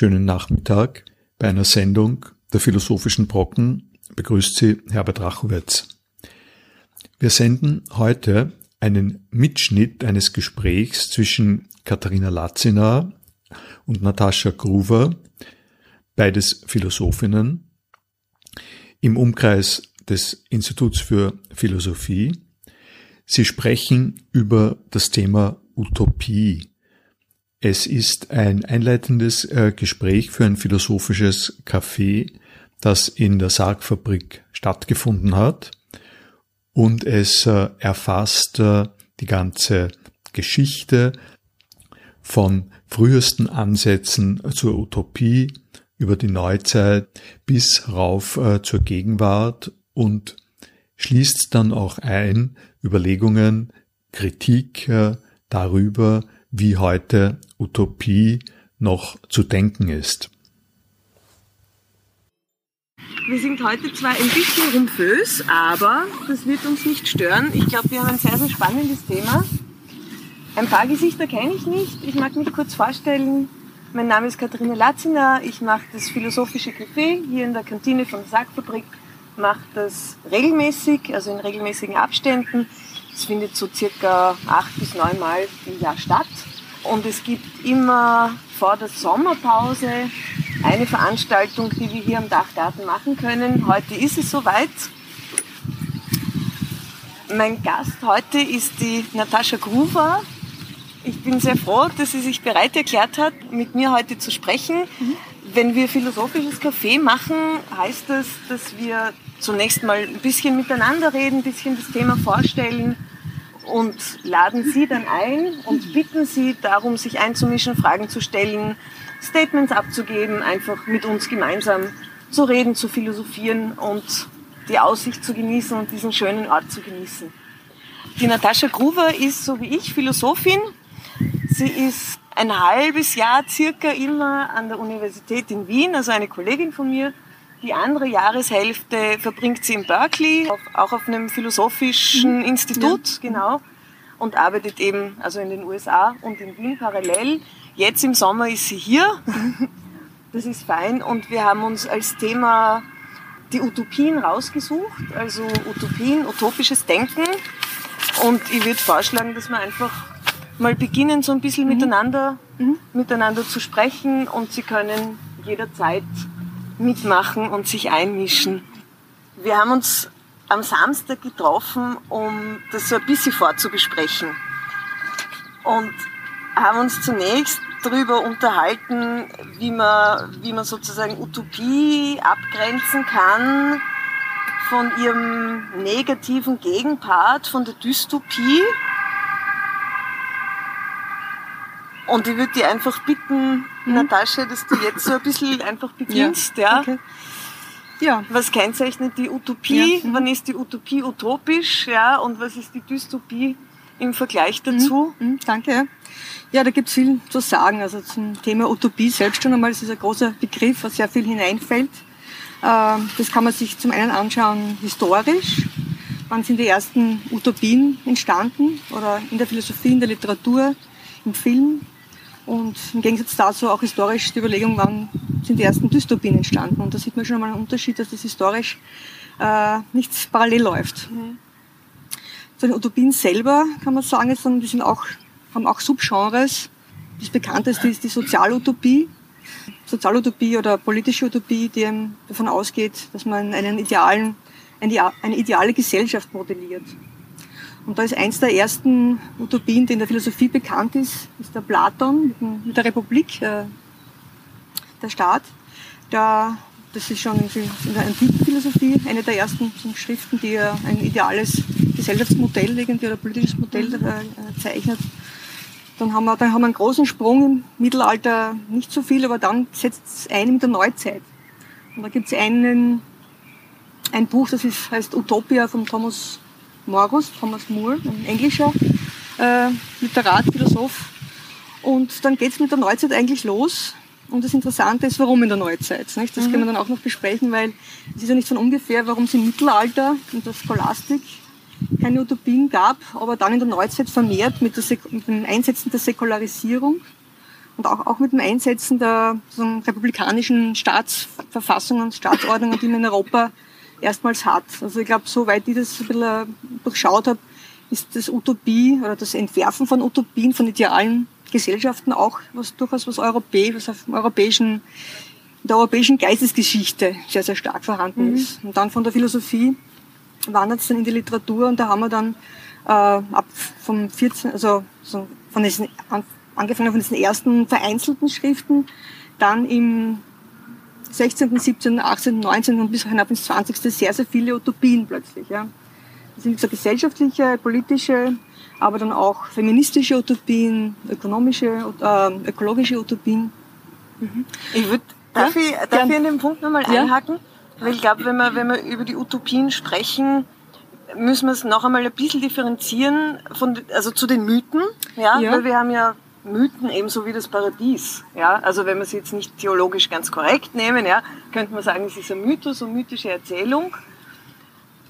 Schönen Nachmittag. Bei einer Sendung der Philosophischen Brocken begrüßt Sie Herbert Rachowitz. Wir senden heute einen Mitschnitt eines Gesprächs zwischen Katharina Latziner und Natascha Gruver beides Philosophinnen, im Umkreis des Instituts für Philosophie. Sie sprechen über das Thema Utopie. Es ist ein einleitendes äh, Gespräch für ein philosophisches Café, das in der Sargfabrik stattgefunden hat. Und es äh, erfasst äh, die ganze Geschichte von frühesten Ansätzen zur Utopie über die Neuzeit bis rauf zur Gegenwart und schließt dann auch ein Überlegungen, Kritik darüber, wie heute Utopie noch zu denken ist. Wir sind heute zwar ein bisschen rumpös, aber das wird uns nicht stören. Ich glaube, wir haben ein sehr, sehr spannendes Thema. Ein paar Gesichter kenne ich nicht. Ich mag mich kurz vorstellen. Mein Name ist Katharina Latziner. Ich mache das Philosophische Café hier in der Kantine von der Sackfabrik. Mache das regelmäßig, also in regelmäßigen Abständen. Es findet so circa acht bis neun Mal im Jahr statt. Und es gibt immer vor der Sommerpause eine Veranstaltung, die wir hier am Dachgarten machen können. Heute ist es soweit. Mein Gast heute ist die Natascha Gruver. Ich bin sehr froh, dass sie sich bereit erklärt hat, mit mir heute zu sprechen. Mhm. Wenn wir philosophisches Café machen, heißt das, dass wir zunächst mal ein bisschen miteinander reden, ein bisschen das Thema vorstellen und laden Sie dann ein und bitten Sie darum, sich einzumischen, Fragen zu stellen, Statements abzugeben, einfach mit uns gemeinsam zu reden, zu philosophieren und die Aussicht zu genießen und diesen schönen Ort zu genießen. Die Natascha Gruver ist, so wie ich, Philosophin Sie ist ein halbes Jahr circa immer an der Universität in Wien, also eine Kollegin von mir. Die andere Jahreshälfte verbringt sie in Berkeley, auch auf einem philosophischen mhm. Institut, ja. genau, und arbeitet eben also in den USA und in Wien parallel. Jetzt im Sommer ist sie hier. Das ist fein und wir haben uns als Thema die Utopien rausgesucht, also Utopien, utopisches Denken. Und ich würde vorschlagen, dass wir einfach mal beginnen, so ein bisschen mhm. miteinander, mhm. miteinander zu sprechen und Sie können jederzeit mitmachen und sich einmischen. Wir haben uns am Samstag getroffen, um das so ein bisschen vorzubesprechen. Und haben uns zunächst darüber unterhalten, wie man, wie man sozusagen Utopie abgrenzen kann von ihrem negativen Gegenpart, von der Dystopie. Und ich würde dich einfach bitten, mhm. Natascha, dass du jetzt so ein bisschen einfach beginnst, ja. ja. Okay. Ja. Was kennzeichnet die Utopie? Ja. Mhm. Wann ist die Utopie utopisch? Ja, und was ist die Dystopie im Vergleich mhm. dazu? Mhm. Danke. Ja, da gibt es viel zu sagen. Also zum Thema Utopie selbst schon einmal, das ist ein großer Begriff, was sehr viel hineinfällt. Ähm, das kann man sich zum einen anschauen historisch. Wann sind die ersten Utopien entstanden? Oder in der Philosophie, in der Literatur, im Film? Und im Gegensatz dazu auch historisch die Überlegung, wann sind die ersten Dystopien entstanden. Und da sieht man schon einmal einen Unterschied, dass das historisch äh, nichts parallel läuft. Mhm. Zu den Utopien selber kann man sagen, die sind auch, haben auch Subgenres. Das bekannteste ist die Sozialutopie. Sozialutopie oder politische Utopie, die davon ausgeht, dass man einen idealen, eine ideale Gesellschaft modelliert. Und da ist eins der ersten Utopien, die in der Philosophie bekannt ist, ist der Platon mit der Republik, äh, der Staat. Der, das ist schon in der antiken Philosophie eine der ersten Schriften, die ein ideales Gesellschaftsmodell irgendwie oder politisches Modell äh, zeichnet. Dann haben wir, dann haben wir einen großen Sprung im Mittelalter, nicht so viel, aber dann setzt es ein mit der Neuzeit. Und da gibt es einen, ein Buch, das ist, heißt Utopia von Thomas Morgus, Thomas Moore, ein englischer äh, Literat, Philosoph. Und dann geht es mit der Neuzeit eigentlich los. Und das Interessante ist, warum in der Neuzeit. Nicht? Das mhm. können wir dann auch noch besprechen, weil es ist ja nicht von ungefähr, warum es im Mittelalter in der Scholastik keine Utopien gab, aber dann in der Neuzeit vermehrt mit, mit dem Einsetzen der Säkularisierung und auch, auch mit dem Einsetzen der so republikanischen Staatsverfassungen, Staatsordnungen, die man in Europa erstmals hat. Also ich glaube, soweit ich das ein bisschen durchschaut habe, ist das Utopie oder das Entwerfen von Utopien, von idealen Gesellschaften auch was durchaus was europäisch, was auf dem europäischen, der europäischen Geistesgeschichte sehr, sehr stark vorhanden mhm. ist. Und dann von der Philosophie wandert es dann in die Literatur und da haben wir dann äh, ab vom 14, also so von diesen, angefangen von diesen ersten vereinzelten Schriften, dann im 16., 17., 18., 19. und bis hinab ins 20. sehr, sehr viele Utopien plötzlich. Ja. Das sind so gesellschaftliche, politische, aber dann auch feministische Utopien, ökonomische, äh, ökologische Utopien. Mhm. Ich würde, darf, ja? ich, darf ich an dem Punkt nochmal ja? einhaken? Weil ich glaube, wenn wir, wenn wir über die Utopien sprechen, müssen wir es noch einmal ein bisschen differenzieren von, also zu den Mythen, ja? ja. Weil wir haben ja Mythen ebenso wie das Paradies. Ja? Also wenn wir es jetzt nicht theologisch ganz korrekt nehmen, ja, könnte man sagen, es ist ein Mythos und mythische Erzählung.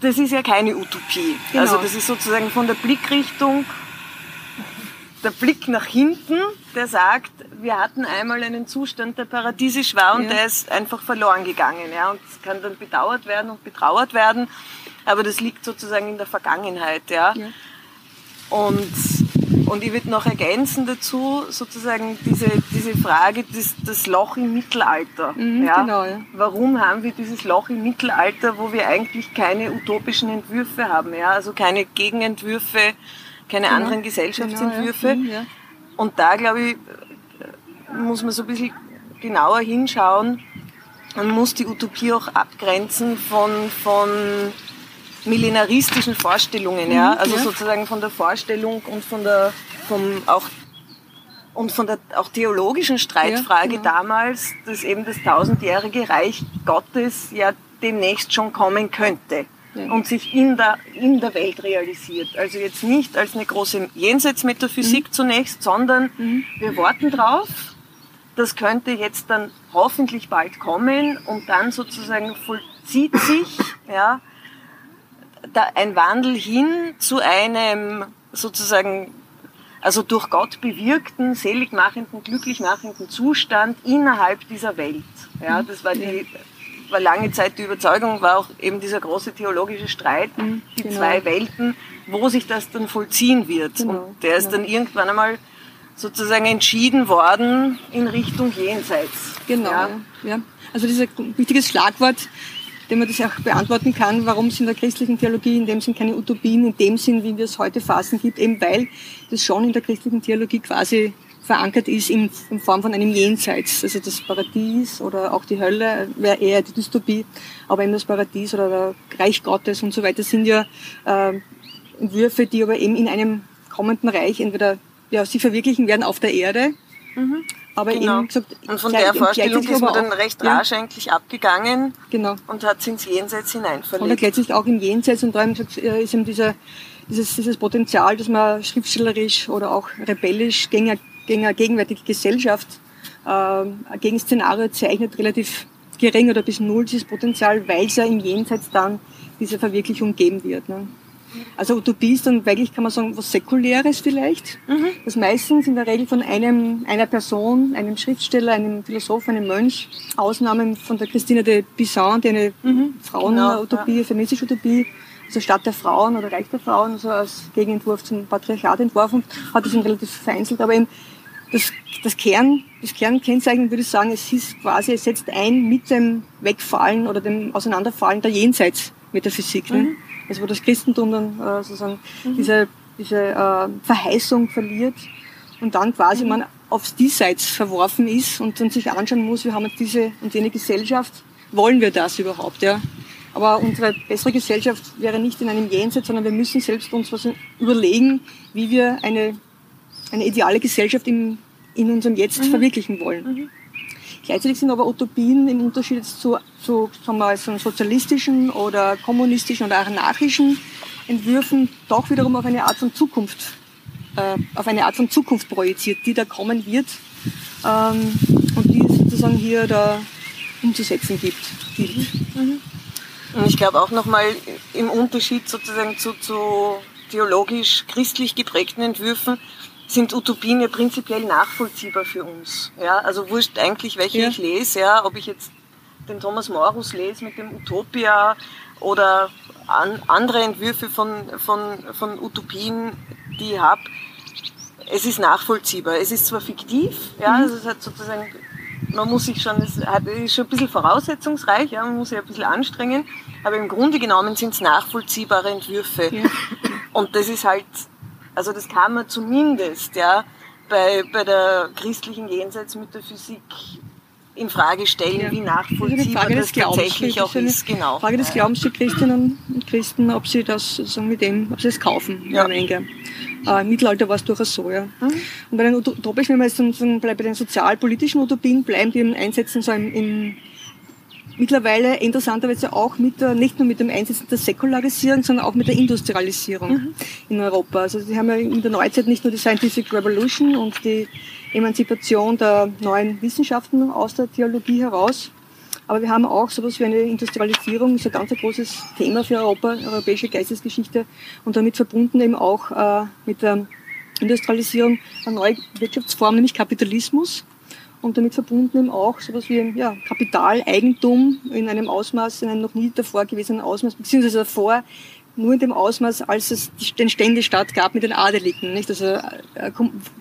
Das ist ja keine Utopie. Genau. Also das ist sozusagen von der Blickrichtung der Blick nach hinten, der sagt, wir hatten einmal einen Zustand, der paradiesisch war und ja. der ist einfach verloren gegangen. Ja? Und es kann dann bedauert werden und betrauert werden, aber das liegt sozusagen in der Vergangenheit. Ja? ja. Und und ich würde noch ergänzen dazu sozusagen diese, diese Frage, des, das Loch im Mittelalter. Mhm, ja? Genau, ja. Warum haben wir dieses Loch im Mittelalter, wo wir eigentlich keine utopischen Entwürfe haben, ja? also keine Gegenentwürfe, keine genau. anderen Gesellschaftsentwürfe. Genau, ja. Und da, glaube ich, muss man so ein bisschen genauer hinschauen. Man muss die Utopie auch abgrenzen von, von millenaristischen Vorstellungen, ja, mhm, also ja. sozusagen von der Vorstellung und von der, vom auch und von der auch theologischen Streitfrage ja, genau. damals, dass eben das tausendjährige Reich Gottes ja demnächst schon kommen könnte ja. und sich in der, in der Welt realisiert. Also jetzt nicht als eine große Jenseitsmetaphysik mhm. zunächst, sondern mhm. wir warten drauf. Das könnte jetzt dann hoffentlich bald kommen und dann sozusagen vollzieht sich, ja, ein Wandel hin zu einem sozusagen also durch Gott bewirkten, seligmachenden, glücklichmachenden Zustand innerhalb dieser Welt. Ja, das war die war lange Zeit die Überzeugung, war auch eben dieser große theologische Streit, mhm, die genau. zwei Welten, wo sich das dann vollziehen wird. Genau, Und der ist genau. dann irgendwann einmal sozusagen entschieden worden in Richtung Jenseits. Genau, ja. ja. Also dieses wichtiges Schlagwort dem man das auch beantworten kann, warum es in der christlichen Theologie in dem Sinn keine Utopien in dem Sinn, wie wir es heute fassen, gibt, eben weil das schon in der christlichen Theologie quasi verankert ist in, in Form von einem Jenseits. Also das Paradies oder auch die Hölle wäre eher die Dystopie, aber eben das Paradies oder der Reich Gottes und so weiter sind ja äh, Entwürfe, die aber eben in einem kommenden Reich entweder ja, sie verwirklichen werden auf der Erde mhm. Aber genau. eben gesagt, und von der Vorstellung ist man dann recht ja. rasch eigentlich abgegangen genau. und hat sich ins Jenseits hinein verlegt. Und erklärt sich auch im Jenseits und da ist eben dieser, dieses, dieses Potenzial, dass man schriftstellerisch oder auch rebellisch gegen gegen eine gegenwärtige Gesellschaft äh, gegen Szenario zeichnet, relativ gering oder bis null dieses Potenzial, weil es ja im Jenseits dann diese Verwirklichung geben wird. Ne? Also Utopie ist dann wirklich, kann man sagen, was Säkuläres vielleicht. Mhm. Das meistens in der Regel von einem, einer Person, einem Schriftsteller, einem Philosoph, einem Mönch. Ausnahmen von der Christine de Pizan, die eine mhm. Frauenutopie, genau, ja. feministische Utopie, also Stadt der Frauen oder Reich der Frauen, also als Gegenentwurf zum Patriarchat entworfen, hat das relativ vereinzelt, aber eben das, das Kern, das Kernkennzeichen würde ich sagen, es ist quasi, es setzt ein mit dem Wegfallen oder dem Auseinanderfallen der Jenseitsmetaphysik. Ne? Mhm. Also wo das Christentum dann äh, sozusagen mhm. diese, diese äh, Verheißung verliert und dann quasi mhm. man aufs Diesseits verworfen ist und dann sich anschauen muss, wir haben jetzt diese und jene Gesellschaft, wollen wir das überhaupt, ja? Aber unsere bessere Gesellschaft wäre nicht in einem Jenseits, sondern wir müssen selbst uns was überlegen, wie wir eine eine ideale Gesellschaft im, in unserem Jetzt mhm. verwirklichen wollen. Mhm. Gleichzeitig sind aber Utopien im Unterschied zu, zu sagen wir, so sozialistischen oder kommunistischen oder anarchischen Entwürfen doch wiederum auf eine Art von Zukunft, äh, auf eine Art von Zukunft projiziert, die da kommen wird ähm, und die es sozusagen hier da umzusetzen gibt. Mhm. Und ich glaube auch nochmal im Unterschied sozusagen zu, zu theologisch christlich geprägten Entwürfen sind Utopien ja prinzipiell nachvollziehbar für uns. Ja, also wurscht eigentlich, welche ja. ich lese, ja, ob ich jetzt den Thomas Morus lese mit dem Utopia oder an, andere Entwürfe von, von, von Utopien, die ich habe. Es ist nachvollziehbar. Es ist zwar fiktiv, ja, mhm. also es hat sozusagen, man muss sich schon, es ist schon ein bisschen voraussetzungsreich, ja, man muss sich ein bisschen anstrengen, aber im Grunde genommen sind es nachvollziehbare Entwürfe. Ja. Und das ist halt also das kann man zumindest ja, bei, bei der christlichen Jenseitsmetaphysik in Frage stellen, ja. wie nachvollziehbar das, das tatsächlich auch ist. Genau. Frage des Glaubens für Christinnen und Christen, ob sie das sozusagen mit dem, ob sie das kaufen. Ja. Äh, Im Mittelalter war es durchaus so, ja. Mhm. Und bei den utopischen, wenn wir jetzt bei den sozialpolitischen Utopien bleiben, die einsetzen so im, im mittlerweile interessanterweise auch mit der, nicht nur mit dem Einsetzen der Säkularisierung, sondern auch mit der Industrialisierung mhm. in Europa. Also sie haben ja in der Neuzeit nicht nur die Scientific Revolution und die Emanzipation der neuen Wissenschaften aus der Theologie heraus, aber wir haben auch sowas wie eine Industrialisierung, ist ein ganz großes Thema für Europa, europäische Geistesgeschichte und damit verbunden eben auch äh, mit der Industrialisierung eine neue Wirtschaftsform, nämlich Kapitalismus und damit verbunden eben auch sowas wie ja, Kapitaleigentum in einem Ausmaß, in einem noch nie davor gewesenen Ausmaß, beziehungsweise davor nur in dem Ausmaß, als es den Ständestaat gab mit den Adeligen. Nicht? Also äh,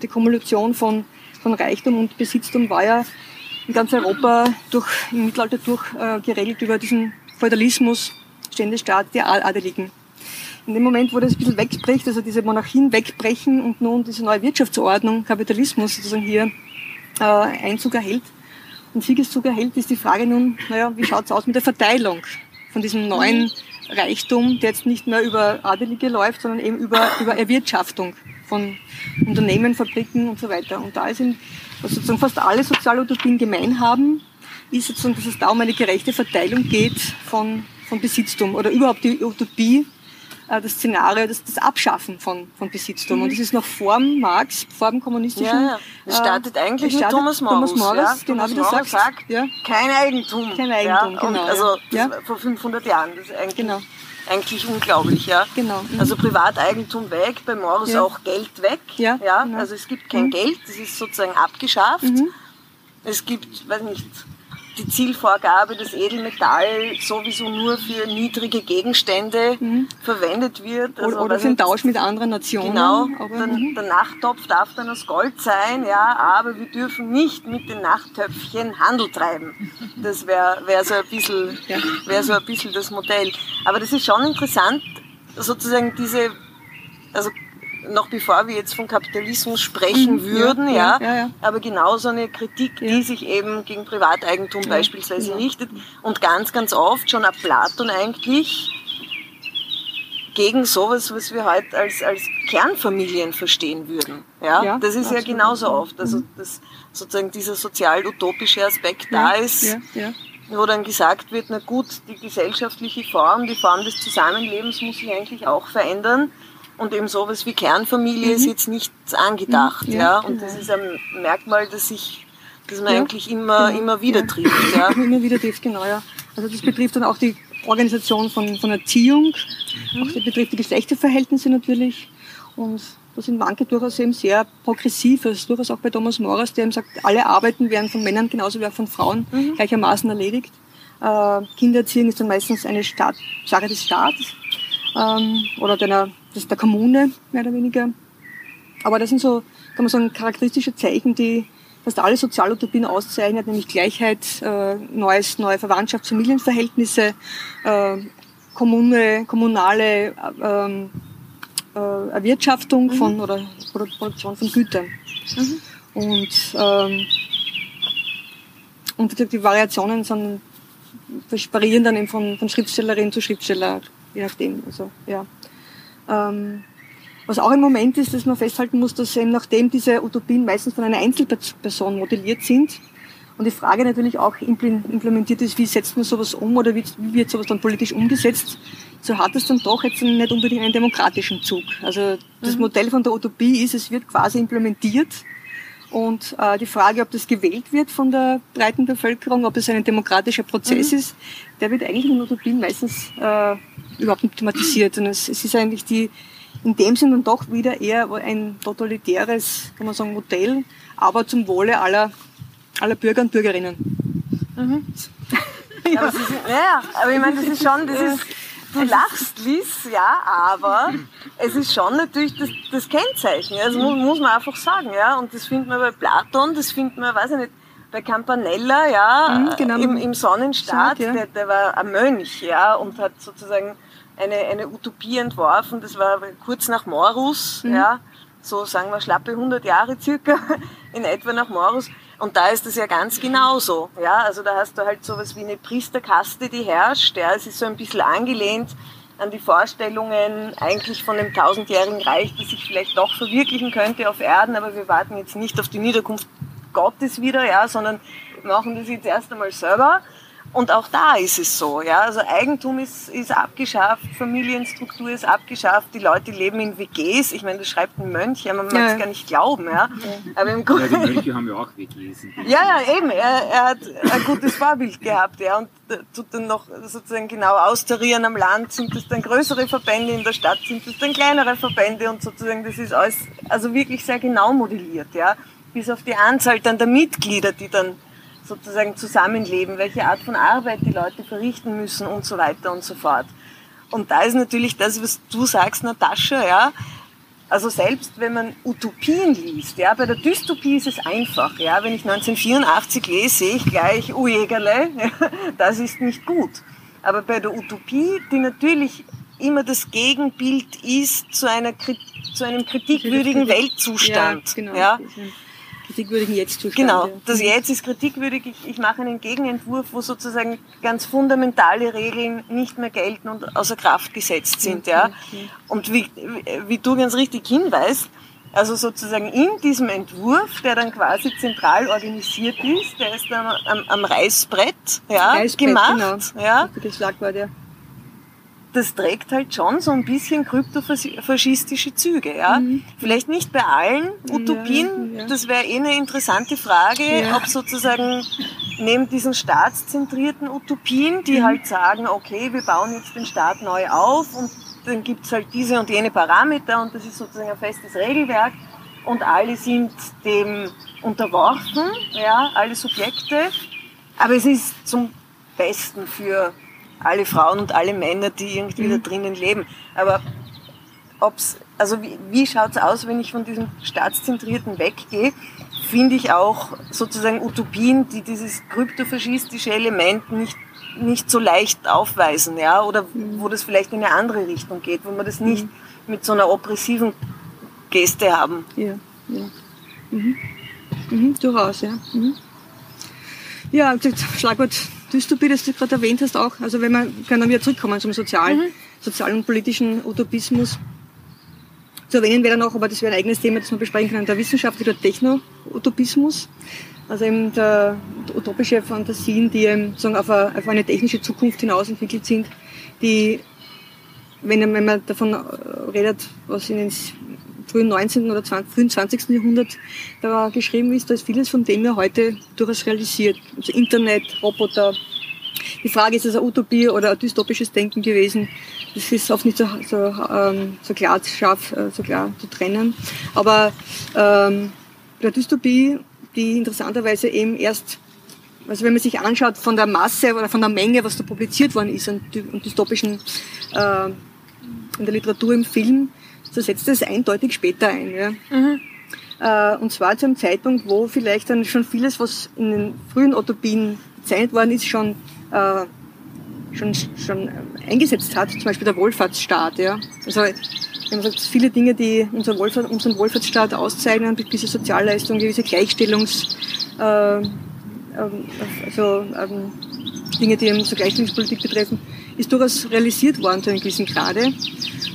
die Kumulation von, von Reichtum und Besitztum war ja in ganz Europa durch, im Mittelalter durch äh, geregelt über diesen Feudalismus, Ständestaat der Adeligen. In dem Moment, wo das ein bisschen wegbricht, also diese Monarchien wegbrechen und nun diese neue Wirtschaftsordnung, Kapitalismus sozusagen hier äh, Einzug erhält und Siegeszug erhält, ist die Frage nun, naja, wie schaut's aus mit der Verteilung von diesem neuen Reichtum, der jetzt nicht mehr über Adelige läuft, sondern eben über, über Erwirtschaftung von Unternehmen, Fabriken und so weiter. Und da in, was sozusagen fast alle Sozialutopien gemein haben, ist sozusagen, dass es da um eine gerechte Verteilung geht von, von Besitztum oder überhaupt die Utopie das Szenario, das, das Abschaffen von, von Besitztum. Mhm. Und das ist noch vorm Marx, vorm kommunistischen. Ja, ja. Startet äh, eigentlich startet mit Thomas Morris. Thomas Morris, ja. genau Thomas wie du sagst. sagt, ja. kein Eigentum. Kein Eigentum, ja. genau. also ja. vor 500 Jahren. Das ist eigentlich, genau. eigentlich unglaublich, ja. Genau. Mhm. Also Privateigentum weg, bei Morris auch Geld weg. Ja, ja. Genau. Also es gibt kein mhm. Geld, das ist sozusagen abgeschafft. Mhm. Es gibt, weiß nicht, die Zielvorgabe, dass Edelmetall sowieso nur für niedrige Gegenstände mhm. verwendet wird. Also, oder, für den Tausch mit anderen Nationen. Genau, der, mhm. der Nachttopf darf dann aus Gold sein, ja, aber wir dürfen nicht mit den Nachttöpfchen Handel treiben. Das wäre wär so, ein bisschen, wär so ein bisschen das Modell. Aber das ist schon interessant, sozusagen diese, also noch bevor wir jetzt von Kapitalismus sprechen mhm, würden, ja, ja, ja, aber genauso eine Kritik, die sich eben gegen Privateigentum beispielsweise richtet und ganz, ganz oft schon ab Platon eigentlich gegen sowas, was wir heute als, als Kernfamilien verstehen würden. Ja, ja das ist absolut. ja genauso oft. Also, mhm. dass sozusagen dieser sozial-utopische Aspekt da ist, wo dann gesagt wird, na gut, die gesellschaftliche Form, die Form des Zusammenlebens muss sich eigentlich auch verändern. Und eben sowas wie Kernfamilie mhm. ist jetzt nicht angedacht. Mhm. Ja, ja. Und das ist ein Merkmal, das sich das man ja. eigentlich immer, genau. immer wieder trifft. Ja. immer wieder trifft, genau, ja. Also das betrifft dann auch die Organisation von, von Erziehung, mhm. auch das betrifft die Geschlechterverhältnisse natürlich. Und da sind manche durchaus eben sehr progressiv, also durchaus auch bei Thomas Moras, der eben sagt, alle Arbeiten werden von Männern genauso wie auch von Frauen mhm. gleichermaßen erledigt. Äh, Kindererziehung ist dann meistens eine Staat, Sache des Staates ähm, oder der, das der Kommune, mehr oder weniger. Aber das sind so, kann man sagen, charakteristische Zeichen, die fast alle Sozialutopien auszeichnet, nämlich Gleichheit, äh, neues, neue Verwandtschafts- Familienverhältnisse, äh, Kommune, kommunale ähm, äh, Erwirtschaftung mhm. von oder Produktion von Gütern. Mhm. Und, ähm, und die Variationen sind, variieren dann eben von, von Schriftstellerin zu Schriftsteller je nachdem. Also, ja. Ähm, Was auch ein Moment ist, dass man festhalten muss, dass eben nachdem diese Utopien meistens von einer Einzelperson modelliert sind und die Frage natürlich auch implementiert ist, wie setzt man sowas um oder wie, wird sowas dann politisch umgesetzt, so hat es dann doch jetzt nicht unbedingt einen demokratischen Zug. Also das mhm. Modell von der Utopie ist, es wird quasi implementiert und äh, die Frage, ob das gewählt wird von der breiten Bevölkerung, ob es ein demokratischer Prozess mhm. ist, der wird eigentlich in Utopien meistens äh, überhaupt nicht thematisiert. Und es, es ist eigentlich die, in dem Sinne dann doch wieder eher ein totalitäres, kann man sagen, Modell, aber zum Wohle aller, aller Bürger und Bürgerinnen. Mhm. ja. Aber, ist, ja, aber ich meine, das ist schon, das ist, du lachst, Liz, ja, aber es ist schon natürlich das, das Kennzeichen. Das muss, muss, man einfach sagen, ja. Und das findet man bei Platon, das findet man, weiß ich nicht, bei Campanella, ja, mhm, genau. im, im Sonnenstaat, ja. der, der war ein Mönch, ja, und hat sozusagen eine, eine Utopie entworfen. Das war kurz nach Morus, mhm. ja, so sagen wir schlappe 100 Jahre circa, in etwa nach Morus. Und da ist das ja ganz genauso. Ja, also da hast du halt sowas wie eine Priesterkaste, die herrscht. Ja, es ist so ein bisschen angelehnt an die Vorstellungen eigentlich von dem tausendjährigen Reich, das sich vielleicht doch verwirklichen könnte auf Erden, aber wir warten jetzt nicht auf die Niederkunft Gottes wieder, ja, sondern machen das jetzt erst einmal selber. Und auch da ist es so, ja. Also Eigentum ist, ist abgeschafft, Familienstruktur ist abgeschafft, die Leute leben in WGs. Ich meine, das schreibt ein Mönch, ja, man mag es gar nicht glauben, ja. Aber im Grunde. Ja, die Mönche haben ja auch WGs. Ja, ja, eben. Er, er hat ein gutes Vorbild gehabt, ja. Und tut dann noch sozusagen genau austarieren am Land. Sind das dann größere Verbände in der Stadt? Sind das dann kleinere Verbände? Und sozusagen, das ist alles, also wirklich sehr genau modelliert, ja. Bis auf die Anzahl dann der Mitglieder, die dann sozusagen zusammenleben, welche Art von Arbeit die Leute verrichten müssen und so weiter und so fort. Und da ist natürlich das, was du sagst, Natascha, ja. Also selbst wenn man Utopien liest, ja, bei der Dystopie ist es einfach, ja. Wenn ich 1984 lese, sehe ich gleich, oh Jägerle, das ist nicht gut. Aber bei der Utopie, die natürlich immer das Gegenbild ist zu einer, zu einem kritikwürdigen Weltzustand, ja, genau. ja kritikwürdigen Jetzt-Zustand. Genau, das Jetzt ist kritikwürdig. Ich, ich mache einen Gegenentwurf, wo sozusagen ganz fundamentale Regeln nicht mehr gelten und außer Kraft gesetzt sind. Ja? Und wie, wie du ganz richtig hinweist, also sozusagen in diesem Entwurf, der dann quasi zentral organisiert ist, der ist dann am, am Reißbrett, ja, Reißbrett, gemacht. Genau. Ja. Das Schlagwort, ja das trägt halt schon so ein bisschen kryptofaschistische Züge. Ja? Mhm. Vielleicht nicht bei allen Utopien, ja, ja. das wäre eh eine interessante Frage, ja. ob sozusagen neben diesen staatszentrierten Utopien, die mhm. halt sagen, okay, wir bauen jetzt den Staat neu auf und dann gibt's halt diese und jene Parameter und das ist sozusagen ein festes Regelwerk und alle sind dem unterworfen, ja, alle Subjekte, aber es ist zum Besten für alle Frauen und alle Männer, die irgendwie mhm. da drinnen leben. Aber ob's, also wie, wie schaut's aus, wenn ich von diesem Staatszentrierten weggehe? Finde ich auch sozusagen Utopien, die dieses kryptofaschistische Element nicht nicht so leicht aufweisen, ja, oder mhm. wo das vielleicht in eine andere Richtung geht, wo man das nicht mhm. mit so einer oppressiven Geste haben. Ja, ja. Mhm. Mhm, durchaus, ja. Mhm. Ja, das Schlagwort Dystopie, das du gerade erwähnt hast, auch. Also wenn man, können wir wieder zurückkommen zum sozialen, mhm. sozialen und politischen Utopismus. Zu erwähnen wäre dann auch, aber das wäre ein eigenes Thema, das man besprechen kann, der wissenschaftliche Techno-Utopismus. Also eben der, utopische Fantasien, die eben sagen, auf, eine, auf eine technische Zukunft hinaus entwickelt sind, die, wenn, wenn man davon redet, was in den frühen 19. oder 20, frühen 20. Jahrhundert da geschrieben ist, da ist vieles von dem ja heute durchaus realisiert. Also Internet, Roboter. Die Frage ist, ist es eine Utopie oder ein dystopisches Denken gewesen? Das ist oft nicht so, so, ähm, so klar scharf, äh, so klar zu trennen. Aber ähm, bei Dystopie, die interessanterweise eben erst also wenn man sich anschaut von der Masse oder von der Menge, was da publiziert worden ist an dystopischen äh, in der Literatur, im Film, so setzt es eindeutig später ein. Ja. Mhm. Äh, und zwar zu einem Zeitpunkt, wo vielleicht dann schon vieles, was in den frühen Utopien bezeichnet worden ist, schon, äh, schon, schon eingesetzt hat, zum Beispiel der Wohlfahrtsstaat. Ja. Also wenn man sagt, viele Dinge, die unseren, Wohlfahrt, unseren Wohlfahrtsstaat auszeichnen, gewisse Sozialleistungen, gewisse Gleichstellungs, äh, ähm, also ähm, Dinge, die eben so Gleichstellungspolitik betreffen, ist durchaus realisiert worden zu einem gewissen Grade.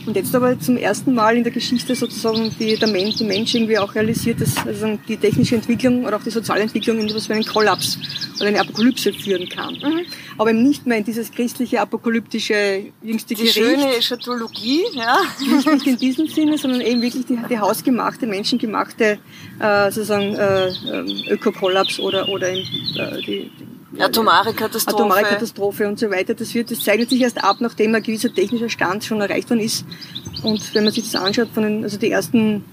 Und jetzt aber zum ersten Mal in der Geschichte sozusagen die, der Mensch, die Mensch irgendwie auch realisiert, dass also die technische Entwicklung oder auch die soziale Entwicklung in etwas wie einen Kollaps oder eine Apokalypse führen kann. Mhm. Aber eben nicht mehr in dieses christliche, apokalyptische, jüngste die Gericht. Schöne Eschatologie, ja. Nicht, nicht in diesem Sinne, sondern eben wirklich die, die hausgemachte, menschengemachte äh, sozusagen äh, ähm, Ökokollaps oder, oder in, äh, die atomare Katastrophe. Atomare Katastrophe und so weiter. Das, wird, das zeichnet sich erst ab, nachdem ein gewisser technischer Stand schon erreicht worden ist. Und wenn man sich das anschaut, von den, also die ersten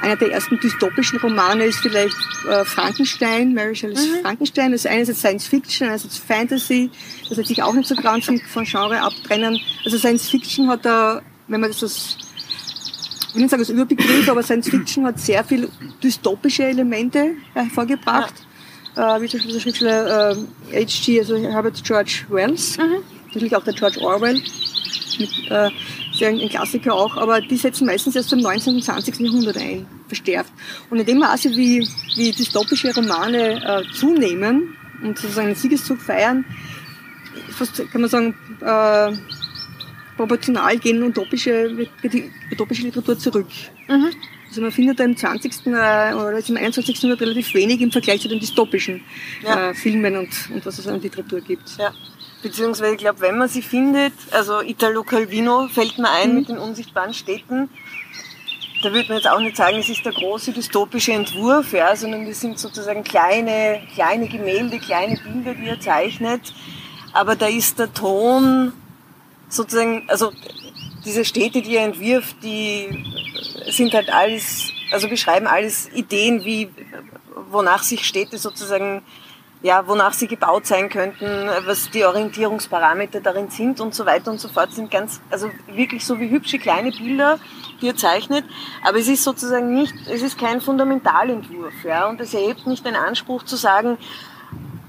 einer der ersten dystopischen Romane ist vielleicht äh, Frankenstein, Mary Shelley's mhm. Frankenstein. Das ist einerseits Science Fiction, einerseits Fantasy. Das lässt sich auch nicht so ganz von, Genre abtrennen. Also Science Fiction hat da, wenn man das als, ich will nicht sagen als Überbegriff, aber Science Fiction hat sehr viel dystopische Elemente hervorgebracht. Ja. Äh, wie zum Beispiel der Schriftsteller äh, H.G., also Herbert George Wells. Mhm. Natürlich auch der George Orwell. Mit, äh, sehr ein Klassiker auch, aber die setzen meistens erst im 19. und 20. Jahrhundert ein, verstärkt. Und in dem Maße, wie, wie dystopische Romane äh, zunehmen und sozusagen einen Siegeszug feiern, fast, kann man sagen, äh, proportional gehen utopische, utopische Literatur zurück. Mhm. Also man findet da im 20. Äh, oder im 21. Jahrhundert relativ wenig im Vergleich zu den dystopischen ja. äh, Filmen und, und was es an Literatur gibt. Ja. Beziehungsweise, ich glaube, wenn man sie findet, also Italo Calvino fällt mir ein mhm. mit den unsichtbaren Städten, da würde man jetzt auch nicht sagen, es ist der große dystopische Entwurf, ja, sondern das sind sozusagen kleine, kleine Gemälde, kleine Bilder, die er zeichnet. Aber da ist der Ton sozusagen, also diese Städte, die er entwirft, die sind halt alles, also beschreiben alles Ideen, wie, wonach sich Städte sozusagen ja, wonach sie gebaut sein könnten, was die Orientierungsparameter darin sind und so weiter und so fort, sind ganz, also wirklich so wie hübsche kleine Bilder, die er zeichnet. Aber es ist sozusagen nicht, es ist kein Fundamentalentwurf, ja, und es erhebt nicht den Anspruch zu sagen,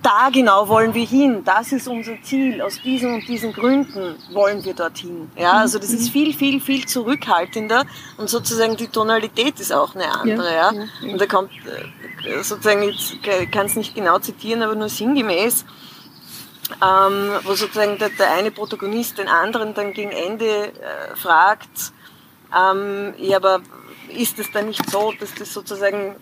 da genau wollen wir hin, das ist unser Ziel, aus diesen und diesen Gründen wollen wir dorthin. Ja, also das ist viel, viel, viel zurückhaltender und sozusagen die Tonalität ist auch eine andere. Ja, ja. Und da kommt äh, sozusagen, jetzt kann es nicht genau zitieren, aber nur sinngemäß, ähm, wo sozusagen der, der, eine Protagonist den anderen dann gegen Ende äh, fragt, ähm, ja, aber ist es dann nicht so, dass das sozusagen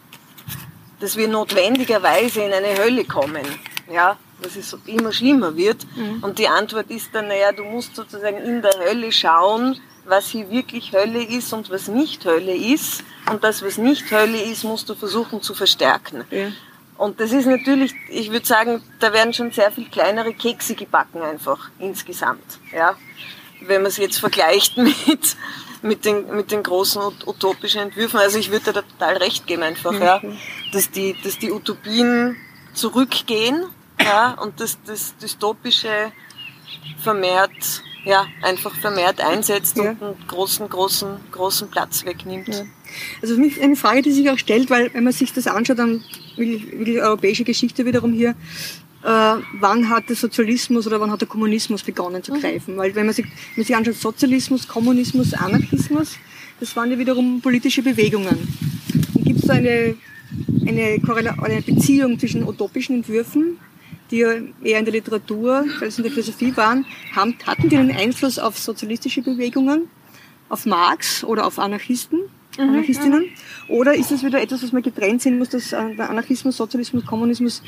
dass wir notwendigerweise in eine Hölle kommen. Ja, dass es immer schlimmer wird. Mhm. Und die Antwort ist dann, naja, du musst sozusagen in der Hölle schauen, was hier wirklich Hölle ist und was nicht Hölle ist. Und das, was nicht Hölle ist, musst du versuchen zu verstärken. Ja. Und das ist natürlich, ich würde sagen, da werden schon sehr viel kleinere Kekse gebacken einfach insgesamt. Ja, wenn man es jetzt vergleicht mit mit den, mit den großen utopischen Entwürfen. Also ich würde da total recht geben einfach, mhm. ja, dass die, dass die Utopien zurückgehen, ja, und dass das Dystopische vermehrt, ja, einfach vermehrt einsetzt ja. und einen großen, großen, großen Platz wegnimmt. Ja. Also für mich eine Frage, die sich auch stellt, weil wenn man sich das anschaut, dann will, will die europäische Geschichte wiederum hier, wann hat der Sozialismus oder wann hat der Kommunismus begonnen zu mhm. greifen. Mhm. Weil wenn man sich, wenn man sich anschaut, Sozialismus, Kommunismus, Anarchismus, das waren ja wiederum politische Bewegungen. Und gibt es da eine, eine, eine Beziehung zwischen utopischen Entwürfen, die ja eher in der Literatur, weil es in der Philosophie waren, haben, hatten die einen Einfluss auf sozialistische Bewegungen, auf Marx oder auf Anarchisten? Mhm, Anarchistinnen? Mhm. Oder ist das wieder etwas, was man getrennt sehen muss, dass äh, der Anarchismus, Sozialismus, Kommunismus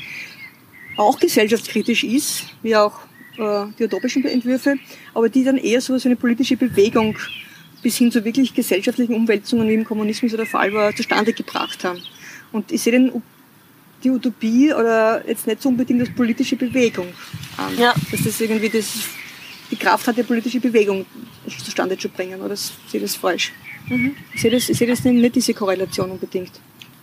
auch gesellschaftskritisch ist, wie auch äh, die utopischen Entwürfe, aber die dann eher so eine politische Bewegung bis hin zu wirklich gesellschaftlichen Umwälzungen, wie im Kommunismus der Fall war, zustande gebracht haben. Und ich sehe den, die Utopie oder jetzt nicht so unbedingt als politische Bewegung an. Ja. Dass das irgendwie das, die Kraft hat, die politische Bewegung zustande zu bringen. Oder sehe das falsch? Mhm. Ich sehe das, ich sehe das nicht, diese Korrelation unbedingt.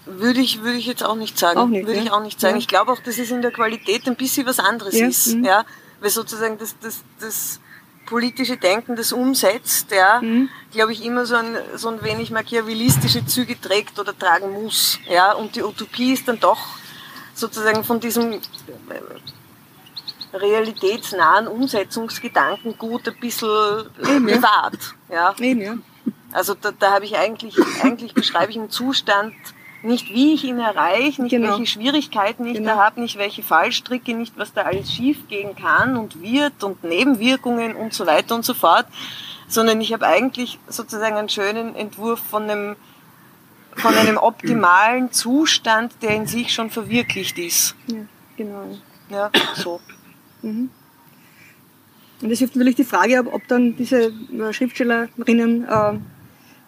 Würde ich, würde ich jetzt auch nicht sagen. Auch nicht, würde ja. ich auch nicht sagen. Ja. Ich glaube auch, dass es in der Qualität ein bisschen was anderes ja. ist. Mhm. Ja, weil sozusagen das, das, das politische Denken, das umsetzt, ja, mhm. glaube ich, immer so ein, so ein wenig machiavellistische Züge trägt oder tragen muss. Ja, und die Utopie ist dann doch sozusagen von diesem äh, realitätsnahen Umsetzungsgedanken gut ein bisschen Eben, bewahrt. Ja. Eben, ja. Also da, da habe ich eigentlich, eigentlich beschreibe ich einen Zustand, nicht wie ich ihn erreiche, nicht genau. welche Schwierigkeiten ich genau. da habe, nicht welche Fallstricke, nicht was da alles schief gehen kann und wird und Nebenwirkungen und so weiter und so fort, sondern ich habe eigentlich sozusagen einen schönen Entwurf von einem, von einem optimalen Zustand, der in sich schon verwirklicht ist. Ja, genau. Ja, so. Mhm. Und es hilft natürlich die Frage, ob, ob dann diese äh, Schriftstellerinnen äh,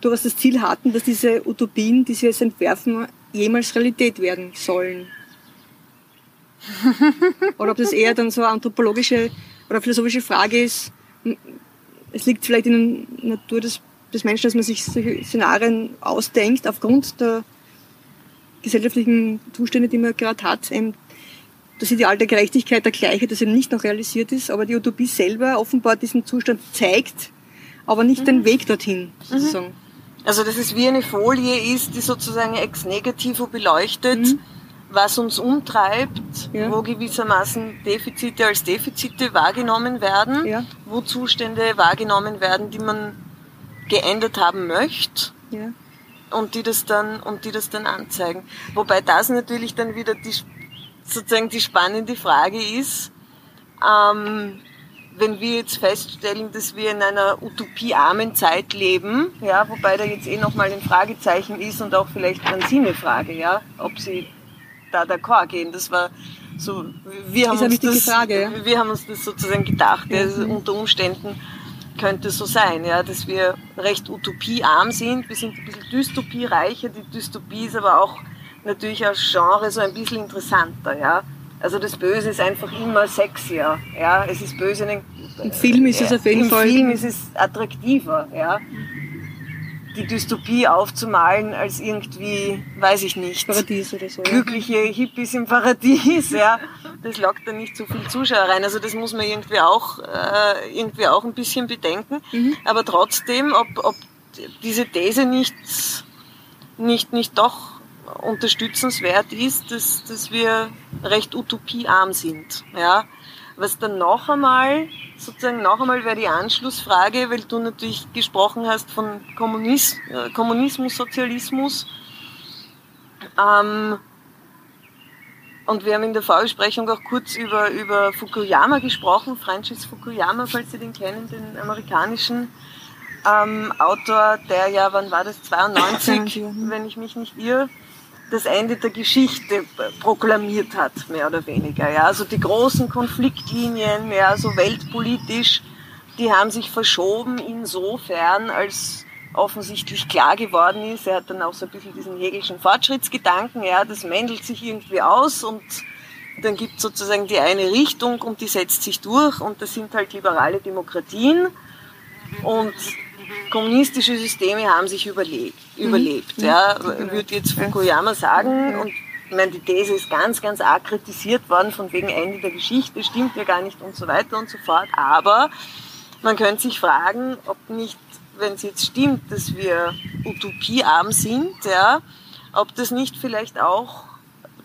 durchaus das Ziel hatten, dass diese Utopien, die sie jetzt entwerfen, jemals Realität werden sollen. oder ob das eher dann so eine anthropologische oder philosophische Frage ist. Es liegt vielleicht in der Natur des, des Menschen, dass man sich solche Szenarien ausdenkt, aufgrund der gesellschaftlichen Zustände, die man gerade hat, eben das Ideal der Gerechtigkeit, der Gleichheit, das eben nicht noch realisiert ist, aber die Utopie selber offenbar diesen Zustand zeigt, aber nicht mhm. den Weg dorthin, sozusagen. Mhm. Also, dass es wie eine Folie ist, die sozusagen ex negativo beleuchtet, mhm. was uns umtreibt, ja. wo gewissermaßen Defizite als Defizite wahrgenommen werden, ja. wo Zustände wahrgenommen werden, die man geändert haben möchte. Ja. Und die das dann, und die das dann anzeigen. Wobei das natürlich dann wieder die, sozusagen die spannende Frage ist, ähm, wenn wir jetzt feststellen, dass wir in einer utopiearmen Zeit leben, ja, wobei da jetzt eh nochmal ein Fragezeichen ist und auch vielleicht an Sie eine Frage, ja, ob Sie da d'accord gehen. Das war so, wir haben, uns das, Frage, ja? wir haben uns das sozusagen gedacht, ja, also unter Umständen könnte es so sein, ja, dass wir recht utopiearm sind, wir sind ein bisschen dystopiereicher, die Dystopie ist aber auch natürlich als Genre so ein bisschen interessanter, ja. Also das Böse ist einfach immer sexier. Ja, es ist böse. In, Im Film ist es auf jeden Im Fall. Im Film ist es attraktiver. Ja, die Dystopie aufzumalen als irgendwie, weiß ich nicht, Paradies oder so. Glückliche Hippies im Paradies. Ja, das lockt dann nicht so viel Zuschauer rein. Also das muss man irgendwie auch äh, irgendwie auch ein bisschen bedenken. Mhm. Aber trotzdem, ob, ob diese These nicht nicht nicht doch unterstützenswert ist, dass, dass wir recht utopiearm sind. Ja? Was dann noch einmal, sozusagen noch einmal wäre die Anschlussfrage, weil du natürlich gesprochen hast von Kommunis, äh, Kommunismus, Sozialismus. Ähm, und wir haben in der Vorbesprechung auch kurz über, über Fukuyama gesprochen, Francis Fukuyama, falls Sie den kennen, den amerikanischen ähm, Autor, der ja, wann war das, 92, wenn ich mich nicht irre, das Ende der Geschichte proklamiert hat, mehr oder weniger. Ja. Also die großen Konfliktlinien, ja, so weltpolitisch, die haben sich verschoben insofern, als offensichtlich klar geworden ist, er hat dann auch so ein bisschen diesen Hegelschen Fortschrittsgedanken, ja, das mändelt sich irgendwie aus und dann gibt sozusagen die eine Richtung und die setzt sich durch und das sind halt liberale Demokratien und kommunistische Systeme haben sich überlebt, mhm. überlebt mhm. ja, würde jetzt Fukuyama sagen. Und ich meine, die These ist ganz, ganz arg kritisiert worden von wegen Ende der Geschichte, stimmt ja gar nicht und so weiter und so fort. Aber man könnte sich fragen, ob nicht, wenn es jetzt stimmt, dass wir utopiearm sind, ja, ob das nicht vielleicht auch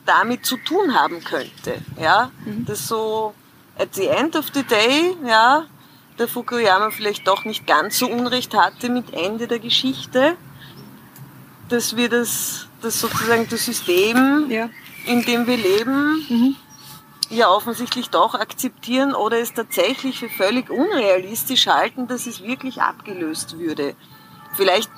damit zu tun haben könnte, ja, mhm. dass so at the end of the day, ja, der Fukuyama vielleicht doch nicht ganz so Unrecht hatte mit Ende der Geschichte, dass wir das, das sozusagen das System, ja. in dem wir leben, mhm. ja offensichtlich doch akzeptieren oder es tatsächlich für völlig unrealistisch halten, dass es wirklich abgelöst würde. Vielleicht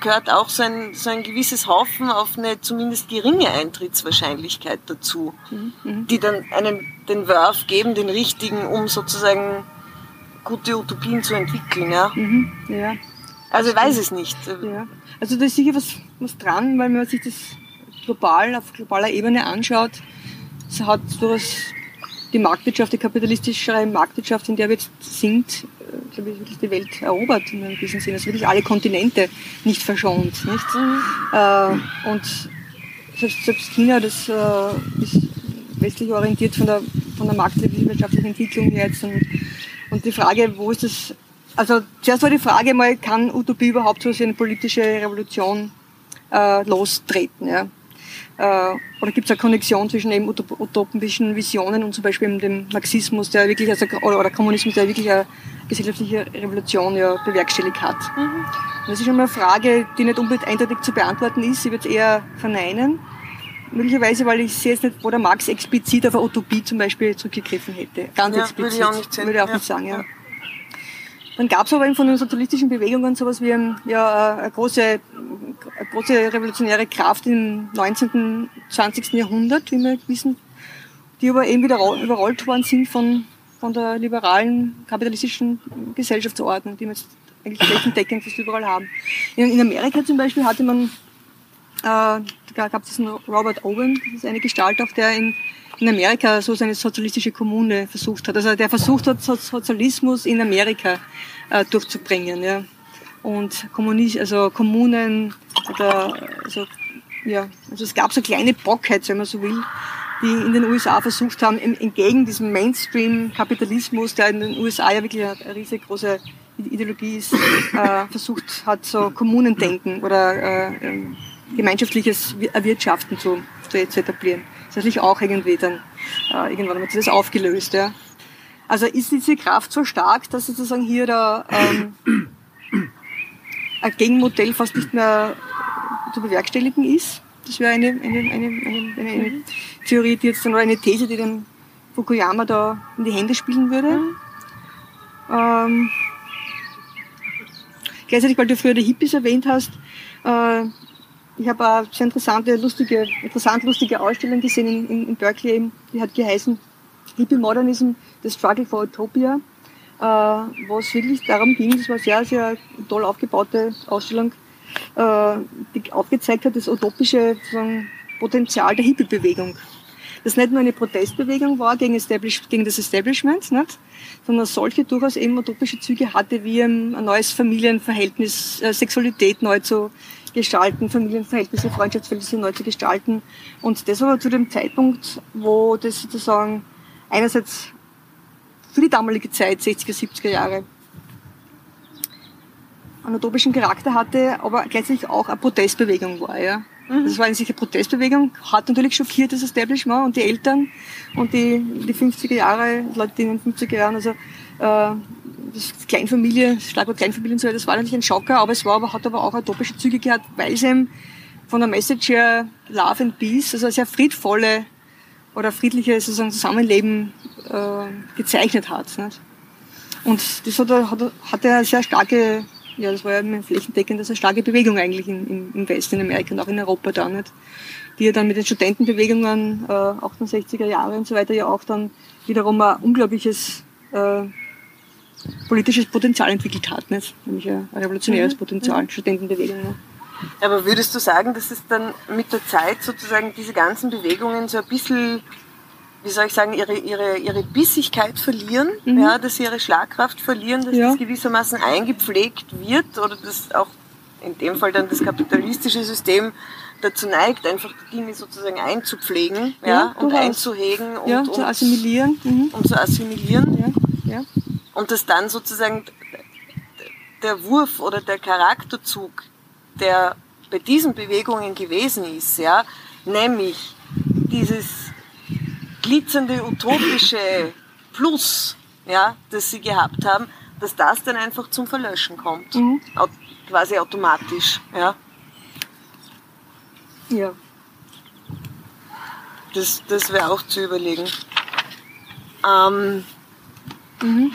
gehört auch so ein, so ein gewisses Hoffen auf eine zumindest geringe Eintrittswahrscheinlichkeit dazu, mhm. mhm. die dann einen, den Wurf geben, den richtigen, um sozusagen gute Utopien zu entwickeln. Ja? Mhm, ja. Also ich weiß es nicht. Ja. Also da ist sicher was, was dran, weil wenn man sich das global, auf globaler Ebene anschaut, so hat durchaus die Marktwirtschaft, die kapitalistischere Marktwirtschaft, in der wir jetzt sind, äh, glaube ich, wirklich die Welt erobert in einem gewissen Sinne. Also wirklich alle Kontinente nicht verschont. Nicht? Mhm. Äh, und selbst, selbst China, das äh, ist westlich orientiert von der, von der marktwirtschaftlichen Entwicklung her jetzt und und die Frage, wo ist das, also zuerst war die Frage mal, kann Utopie überhaupt so eine politische Revolution äh, lostreten? Ja? Äh, oder gibt es eine Konnexion zwischen eben utopischen Visionen und zum Beispiel dem Marxismus, der wirklich, also, oder, oder Kommunismus, der wirklich eine gesellschaftliche Revolution ja bewerkstelligt hat? Mhm. Das ist schon mal eine Frage, die nicht unbedingt eindeutig zu beantworten ist. Ich würde es eher verneinen. Möglicherweise, weil ich sehe jetzt nicht, wo der Marx explizit auf eine Utopie zum Beispiel zurückgegriffen hätte. Ganz ja, explizit. Würde ich auch nicht, sehen. Würde ich auch ja. nicht sagen, ja. Dann gab es aber eben von den sozialistischen Bewegungen sowas wie ein, ja, eine, große, eine große revolutionäre Kraft im 19., 20. Jahrhundert, wie wir wissen, die aber eben wieder überrollt worden sind von, von der liberalen kapitalistischen Gesellschaftsordnung, die wir jetzt eigentlich flächendeckend fast überall haben. In, in Amerika zum Beispiel hatte man, äh, gab es diesen Robert Owen, das ist eine Gestalt auch, der in in Amerika so seine sozialistische Kommune versucht hat. Also der versucht hat, Sozialismus in Amerika äh, durchzubringen. Ja. Und Kommunis also Kommunen oder also, ja, also es gab so kleine Brockheads, wenn man so will, die in den USA versucht haben, entgegen diesem Mainstream-Kapitalismus, der in den USA ja wirklich eine riesengroße Ideologie ist, äh, versucht hat, so Kommunendenken oder äh, ähm, gemeinschaftliches Erwirtschaften zu, zu etablieren tatsächlich auch irgendwie dann, äh, irgendwann sich das aufgelöst. Ja. Also ist diese Kraft so stark, dass sozusagen hier da, ähm, ein Gegenmodell fast nicht mehr zu bewerkstelligen ist. Das wäre eine, eine, eine, eine, eine Theorie, die jetzt dann, oder eine These, die dem Fukuyama da in die Hände spielen würde. Ähm, gleichzeitig, weil du früher die Hippies erwähnt hast, äh, ich habe eine sehr interessante, lustige, interessant lustige Ausstellung gesehen in, in, in Berkeley, eben, die hat geheißen Hippie Modernism, The Struggle for Utopia, äh, wo es wirklich darum ging, das war eine sehr, sehr toll aufgebaute Ausstellung, äh, die aufgezeigt hat, das utopische Potenzial der Hippie-Bewegung. Das nicht nur eine Protestbewegung war gegen, Establish gegen das Establishment, nicht? sondern solche durchaus eben utopische Züge hatte, wie ein neues Familienverhältnis, äh, Sexualität neu zu gestalten, Familienverhältnisse, Freundschaftsverhältnisse neu zu gestalten. Und das aber zu dem Zeitpunkt, wo das sozusagen einerseits für die damalige Zeit, 60er, 70er Jahre, einen utopischen Charakter hatte, aber gleichzeitig auch eine Protestbewegung war. Ja. Mhm. Das war eine sicher Protestbewegung, hat natürlich schockiert das Establishment und die Eltern und die, die 50er Jahre, Leute in den 50er Jahren, also äh, Kleinfamilie, das Schlagwort Kleinfamilie und so, das war natürlich ein Schocker, aber es war hat aber auch utopische Züge gehabt, weil es eben von der Message her Love and Peace, also eine sehr friedvolle oder friedliche sozusagen Zusammenleben äh, gezeichnet hat. Nicht? Und das hat, hat, hatte eine sehr starke, ja, das war ja eine flächendeckende, eine starke Bewegung eigentlich im, im Westen, in Amerika und auch in Europa da nicht. Die ja dann mit den Studentenbewegungen, äh, 68er Jahre und so weiter, ja auch dann wiederum ein unglaubliches äh, politisches Potenzial entwickelt hat, nicht? nämlich ein revolutionäres mhm. Potenzial, mhm. Studentenbewegung. Ne? Aber würdest du sagen, dass es dann mit der Zeit sozusagen diese ganzen Bewegungen so ein bisschen, wie soll ich sagen, ihre, ihre, ihre Bissigkeit verlieren, mhm. ja, dass sie ihre Schlagkraft verlieren, dass ja. das gewissermaßen eingepflegt wird oder dass auch in dem Fall dann das kapitalistische System dazu neigt, einfach die Dinge sozusagen einzupflegen ja, ja und einzuhegen und, ja, zu assimilieren. Mhm. Und zu assimilieren. Ja, ja. Und dass dann sozusagen der Wurf oder der Charakterzug, der bei diesen Bewegungen gewesen ist, ja, nämlich dieses glitzernde utopische Plus, ja, das sie gehabt haben, dass das dann einfach zum Verlöschen kommt, mhm. quasi automatisch, ja. Ja. Das, das wäre auch zu überlegen. Ähm, mhm.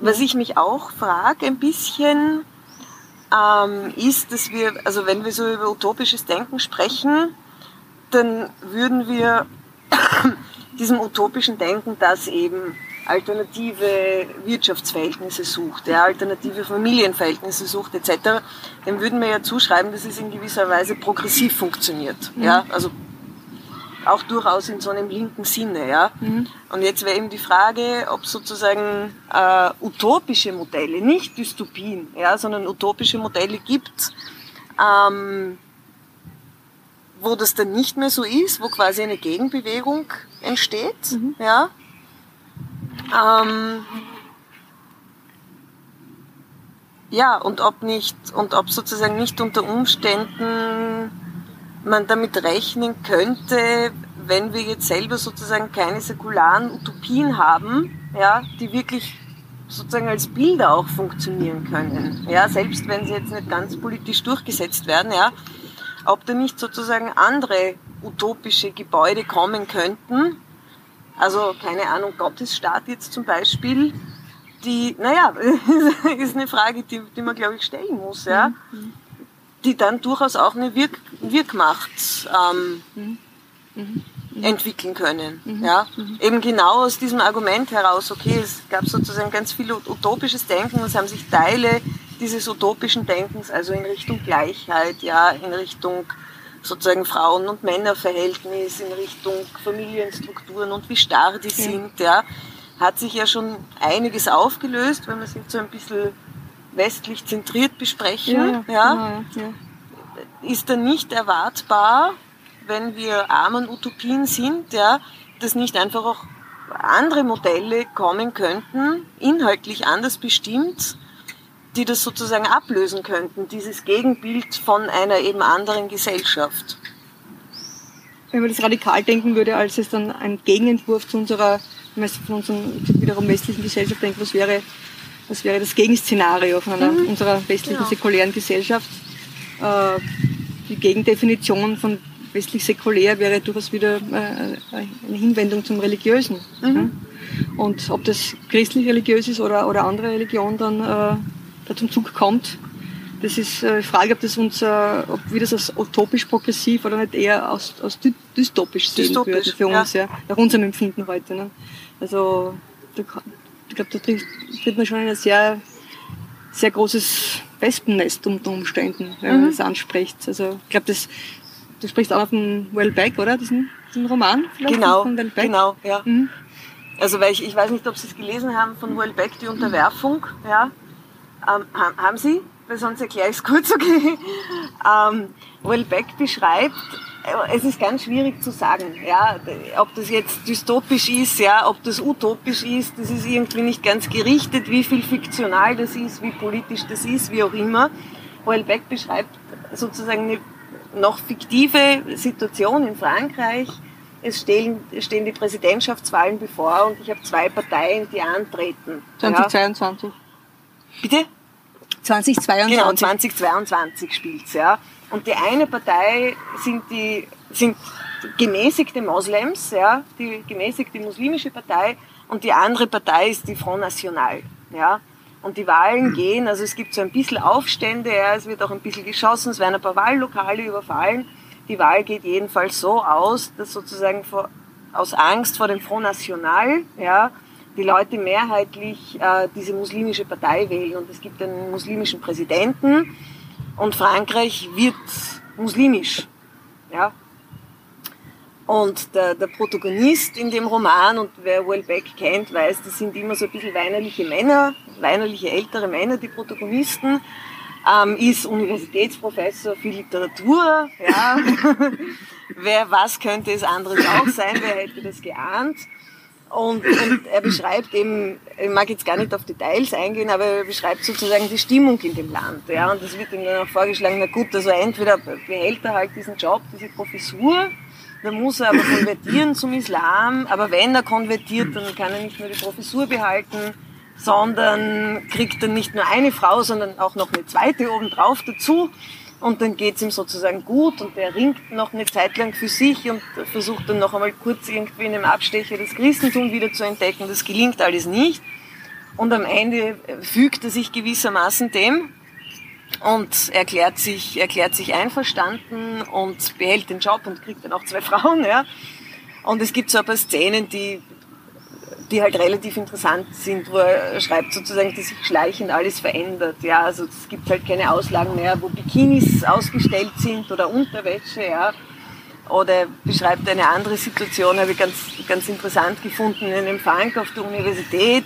Was ich mich auch frage ein bisschen, ähm, ist, dass wir, also wenn wir so über utopisches Denken sprechen, dann würden wir diesem utopischen Denken, das eben alternative Wirtschaftsverhältnisse sucht, ja, alternative Familienverhältnisse sucht etc., dann würden wir ja zuschreiben, dass es in gewisser Weise progressiv funktioniert. Mhm. Ja, also auch durchaus in so einem linken Sinne. Ja? Mhm. Und jetzt wäre eben die Frage, ob sozusagen äh, utopische Modelle, nicht Dystopien, ja, sondern utopische Modelle gibt, ähm, wo das dann nicht mehr so ist, wo quasi eine Gegenbewegung entsteht. Mhm. Ja? Ähm, ja, und ob nicht, und ob sozusagen nicht unter Umständen man damit rechnen könnte, wenn wir jetzt selber sozusagen keine säkularen Utopien haben, ja, die wirklich sozusagen als Bilder auch funktionieren können, ja, selbst wenn sie jetzt nicht ganz politisch durchgesetzt werden, ja, ob da nicht sozusagen andere utopische Gebäude kommen könnten, also keine Ahnung, Gottesstaat jetzt zum Beispiel, die, naja, ist eine Frage, die, die man, glaube ich, stellen muss, ja, mhm. die dann durchaus auch eine Wirk Wirkmacht ähm, mhm. Mhm. entwickeln können. Mhm. Ja? Mhm. Eben genau aus diesem Argument heraus, okay, es gab sozusagen ganz viel utopisches Denken, es haben sich Teile dieses utopischen Denkens, also in Richtung Gleichheit, ja, in Richtung sozusagen Frauen- und Männerverhältnis, in Richtung Familienstrukturen und wie starr die sind, ja, hat sich ja schon einiges aufgelöst, wenn wir es jetzt so ein bisschen westlich zentriert besprechen. Ja, ja. Genau, ja. Ist dann nicht erwartbar, wenn wir armen Utopien sind, ja, dass nicht einfach auch andere Modelle kommen könnten, inhaltlich anders bestimmt, die das sozusagen ablösen könnten, dieses Gegenbild von einer eben anderen Gesellschaft. Wenn man das radikal denken würde, als es dann ein Gegenentwurf zu unserer, wenn man von unserer wiederum westlichen Gesellschaft denkt, was wäre, was wäre das Gegenszenario von einer, mhm. unserer westlichen genau. säkulären Gesellschaft? Äh, die Gegendefinition von westlich-säkulär wäre durchaus wieder äh, eine Hinwendung zum Religiösen. Mhm. Und ob das christlich-religiös ist oder, oder andere Religion dann äh, da zum Zug kommt, das ist äh, Frage, ob das uns, ob wir das als utopisch-progressiv oder nicht eher als, als dystopisch sehen dystopisch, würden für uns, ja. ja, nach unserem Empfinden heute. Ne? Also ich glaube, da tritt, man schon in ein sehr, sehr großes Wespennest unter Umständen, wenn mhm. man das anspricht. Also ich glaube, das du sprichst auch von Wellbeck, oder? Diesen, diesen Roman vielleicht genau, von Wellbeck? Genau, ja. Mhm. Also weil ich, ich weiß nicht, ob Sie es gelesen haben von Wellbeck, die Unterwerfung. Ja. Ähm, haben Sie? Weil sonst erkläre ich es kurz, okay. Ähm, Wellbeck beschreibt, äh, es ist ganz schwierig zu sagen, ja, ob das jetzt dystopisch ist, ja, ob das utopisch ist, das ist irgendwie nicht ganz gerichtet, wie viel fiktional das ist, wie politisch das ist, wie auch immer. Wellbeck beschreibt sozusagen eine noch fiktive Situation in Frankreich. Es stehen, stehen die Präsidentschaftswahlen bevor und ich habe zwei Parteien, die antreten. 2022. Ja. Bitte? 2022. Genau, 2022 spielt's, ja. Und die eine Partei sind die, sind gemäßigte Moslems, ja, die gemäßigte muslimische Partei und die andere Partei ist die Front National, ja. Und die Wahlen gehen, also es gibt so ein bisschen Aufstände, ja, es wird auch ein bisschen geschossen, es werden ein paar Wahllokale überfallen. Die Wahl geht jedenfalls so aus, dass sozusagen vor, aus Angst vor dem Front National, ja, die Leute mehrheitlich äh, diese muslimische Partei wählen. Und es gibt einen muslimischen Präsidenten und Frankreich wird muslimisch. Ja, und der, der Protagonist in dem Roman, und wer Wellbeck kennt, weiß, das sind immer so ein bisschen weinerliche Männer, weinerliche ältere Männer, die Protagonisten, ähm, ist Universitätsprofessor für Literatur, ja. wer, was könnte es anderes auch sein, wer hätte das geahnt? Und, und er beschreibt eben, ich mag jetzt gar nicht auf Details eingehen, aber er beschreibt sozusagen die Stimmung in dem Land. Ja, und es wird ihm dann auch vorgeschlagen, na gut, also entweder behält er halt diesen Job, diese Professur, dann muss er aber konvertieren zum Islam. Aber wenn er konvertiert, dann kann er nicht nur die Professur behalten, sondern kriegt dann nicht nur eine Frau, sondern auch noch eine zweite obendrauf dazu. Und dann geht's ihm sozusagen gut und er ringt noch eine Zeit lang für sich und versucht dann noch einmal kurz irgendwie in einem Abstecher das Christentum wieder zu entdecken. Das gelingt alles nicht. Und am Ende fügt er sich gewissermaßen dem und erklärt sich, erklärt sich einverstanden und behält den Job und kriegt dann auch zwei Frauen, ja. Und es gibt so ein paar Szenen, die, die halt relativ interessant sind, wo er schreibt sozusagen, dass sich schleichend alles verändert, ja. Also es gibt halt keine Auslagen mehr, wo Bikinis ausgestellt sind oder Unterwäsche, ja. Oder beschreibt eine andere Situation, habe ich ganz, ganz interessant gefunden, in einem Funk auf der Universität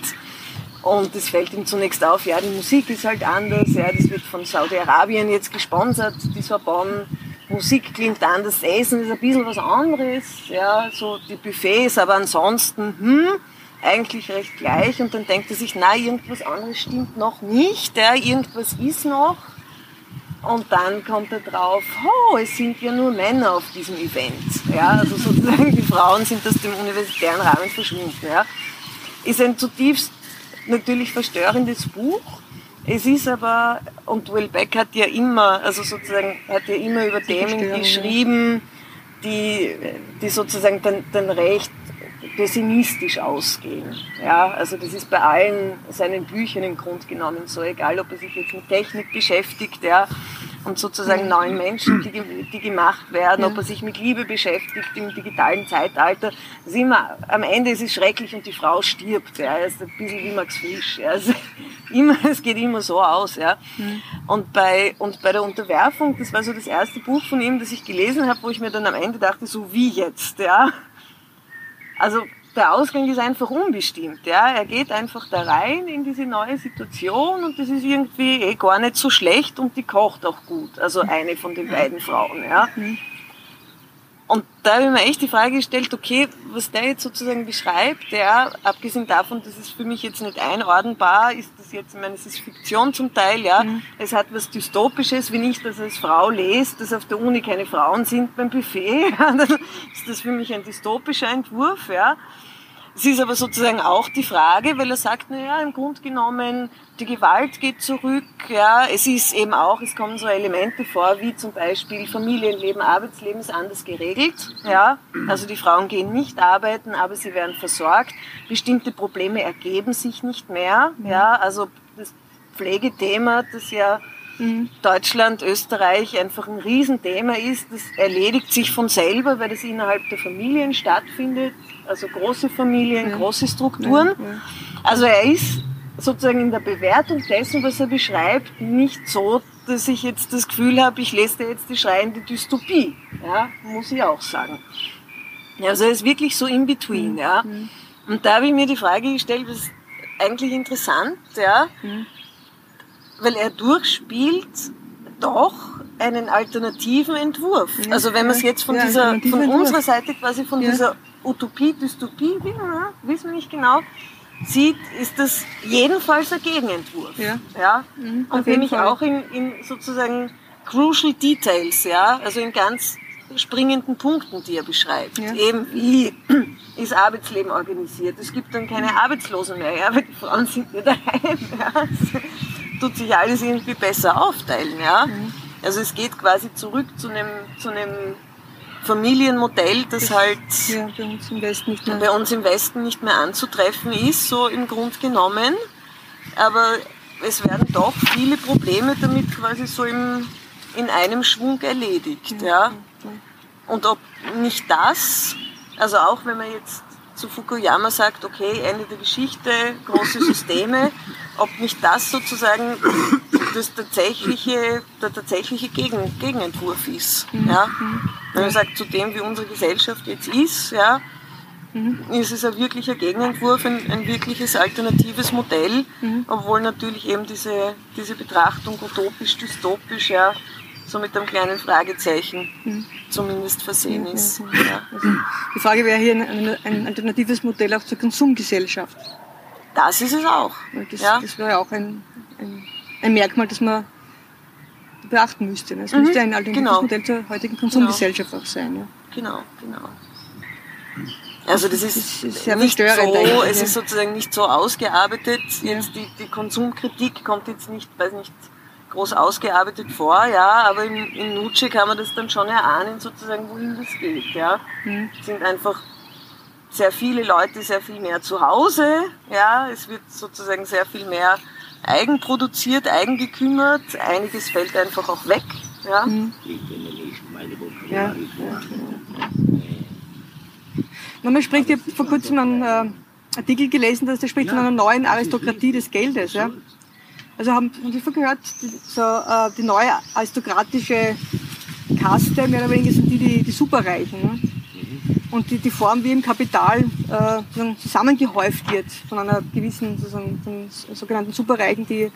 und es fällt ihm zunächst auf, ja, die Musik ist halt anders, ja, das wird von Saudi-Arabien jetzt gesponsert, die Sorbonne. Musik klingt anders, Essen ist ein bisschen was anderes, ja, so die Buffets, aber ansonsten, hm, eigentlich recht gleich. Und dann denkt er sich, na, irgendwas anderes stimmt noch nicht, ja, irgendwas ist noch. Und dann kommt er drauf, oh, es sind ja nur Männer auf diesem Event. Ja, also sozusagen die Frauen sind aus dem universitären Rahmen verschwunden. Ja. Ist ein zutiefst natürlich verstörendes Buch. Es ist aber, und Will Beck hat ja immer, also sozusagen, hat ja immer über Themen geschrieben, die, die sozusagen dann, dann recht pessimistisch ausgehen. Ja, also das ist bei allen seinen Büchern im Grunde genommen so, egal ob er sich jetzt mit Technik beschäftigt, ja, und sozusagen neuen Menschen, die, die gemacht werden, ob er sich mit Liebe beschäftigt im digitalen Zeitalter. Das ist immer, am Ende ist es schrecklich und die Frau stirbt. Ja. Er ist ein bisschen wie Max Frisch. Ja. Also immer, es geht immer so aus. Ja. Und, bei, und bei der Unterwerfung, das war so das erste Buch von ihm, das ich gelesen habe, wo ich mir dann am Ende dachte, so wie jetzt. Ja. Also der Ausgang ist einfach unbestimmt. Ja? Er geht einfach da rein in diese neue Situation und das ist irgendwie eh gar nicht so schlecht und die kocht auch gut. Also eine von den beiden Frauen. Ja? Mhm. Und da habe ich mir echt die Frage gestellt, okay, was der jetzt sozusagen beschreibt, ja, abgesehen davon, dass es für mich jetzt nicht einordnbar ist, das jetzt, ich meine, es ist Fiktion zum Teil, ja, mhm. es hat was Dystopisches, wenn ich das als Frau lese, dass auf der Uni keine Frauen sind beim Buffet, dann ist das für mich ein dystopischer Entwurf, ja. Es ist aber sozusagen auch die Frage, weil er sagt, na ja, im Grunde genommen, die Gewalt geht zurück, ja, es ist eben auch, es kommen so Elemente vor, wie zum Beispiel Familienleben, Arbeitsleben ist anders geregelt, ja, also die Frauen gehen nicht arbeiten, aber sie werden versorgt, bestimmte Probleme ergeben sich nicht mehr, ja, also das Pflegethema, das ja mhm. Deutschland, Österreich einfach ein Riesenthema ist. Das erledigt sich von selber, weil das innerhalb der Familien stattfindet. Also große Familien, ja. große Strukturen. Ja, ja. Also er ist sozusagen in der Bewertung dessen, was er beschreibt, nicht so, dass ich jetzt das Gefühl habe, ich lese da jetzt die schreiende Dystopie. Ja, muss ich auch sagen. Also er ist wirklich so in between, ja. Und da habe ich mir die Frage gestellt, was ist eigentlich interessant, ja. Weil er durchspielt doch einen alternativen Entwurf. Also wenn man es jetzt von dieser, von unserer Seite quasi von dieser Utopie, Dystopie, wissen wir nicht genau, sieht, ist das jedenfalls ein Gegenentwurf. Ja. ja? Mhm, Und nämlich auch in, in sozusagen crucial details, ja, also in ganz springenden Punkten, die er beschreibt. Ja. Eben wie ist Arbeitsleben organisiert. Es gibt dann keine Arbeitslosen mehr, ja, weil die Frauen sind nicht daheim. Ja tut sich alles irgendwie besser aufteilen. Ja? Mhm. Also es geht quasi zurück zu einem, zu einem Familienmodell, das, das halt ja, bei, uns im Westen nicht mehr. bei uns im Westen nicht mehr anzutreffen ist, so im Grund genommen. Aber es werden doch viele Probleme damit quasi so im, in einem Schwung erledigt. Ja. Und ob nicht das, also auch wenn man jetzt zu Fukuyama sagt, okay, Ende der Geschichte, große Systeme, ob nicht das sozusagen das tatsächliche, der tatsächliche Gegen, Gegenentwurf ist. Mhm. Ja? Wenn man sagt, zu dem, wie unsere Gesellschaft jetzt ist, ja, mhm. ist es ein wirklicher Gegenentwurf, ein, ein wirkliches alternatives Modell, mhm. obwohl natürlich eben diese, diese Betrachtung utopisch, dystopisch, ja, so mit einem kleinen Fragezeichen mhm. zumindest versehen ist. Ja. Also die Frage wäre hier ein, ein, alternatives Modell auch zur Konsumgesellschaft. Das ist es auch. Das, ja. das wäre auch ein, ein, ein, Merkmal, das man beachten müsste. Es mhm. müsste ein alternatives genau. Modell zur heutigen Konsumgesellschaft genau. auch sein. Ja. Genau, genau. Also das ist, das ist nicht so, es ist sozusagen nicht so ausgearbeitet. Jetzt die, die Konsumkritik kommt jetzt nicht, weiß nicht, groß ausgearbeitet vor, ja, aber in, in Nutsche kann man das dann schon erahnen, sozusagen, wohin das geht, ja. Mhm. Es sind einfach sehr viele Leute sehr viel mehr zu Hause, ja, es wird sozusagen sehr viel mehr eigenproduziert, eigengekümmert, einiges fällt einfach auch weg, ja. Mhm. ja. Man spricht, ich habe vor kurzem einen äh, Artikel gelesen, dass der spricht von einer neuen Aristokratie des Geldes. Ja? Also haben, haben Sie vorhin gehört, so, äh, die neue aristokratische Kaste, mehr oder weniger sind die, die, die Superreichen. Ne? Und die, die Form, wie im Kapital äh, zusammengehäuft wird von einer gewissen sozusagen, von sogenannten Superreichen, die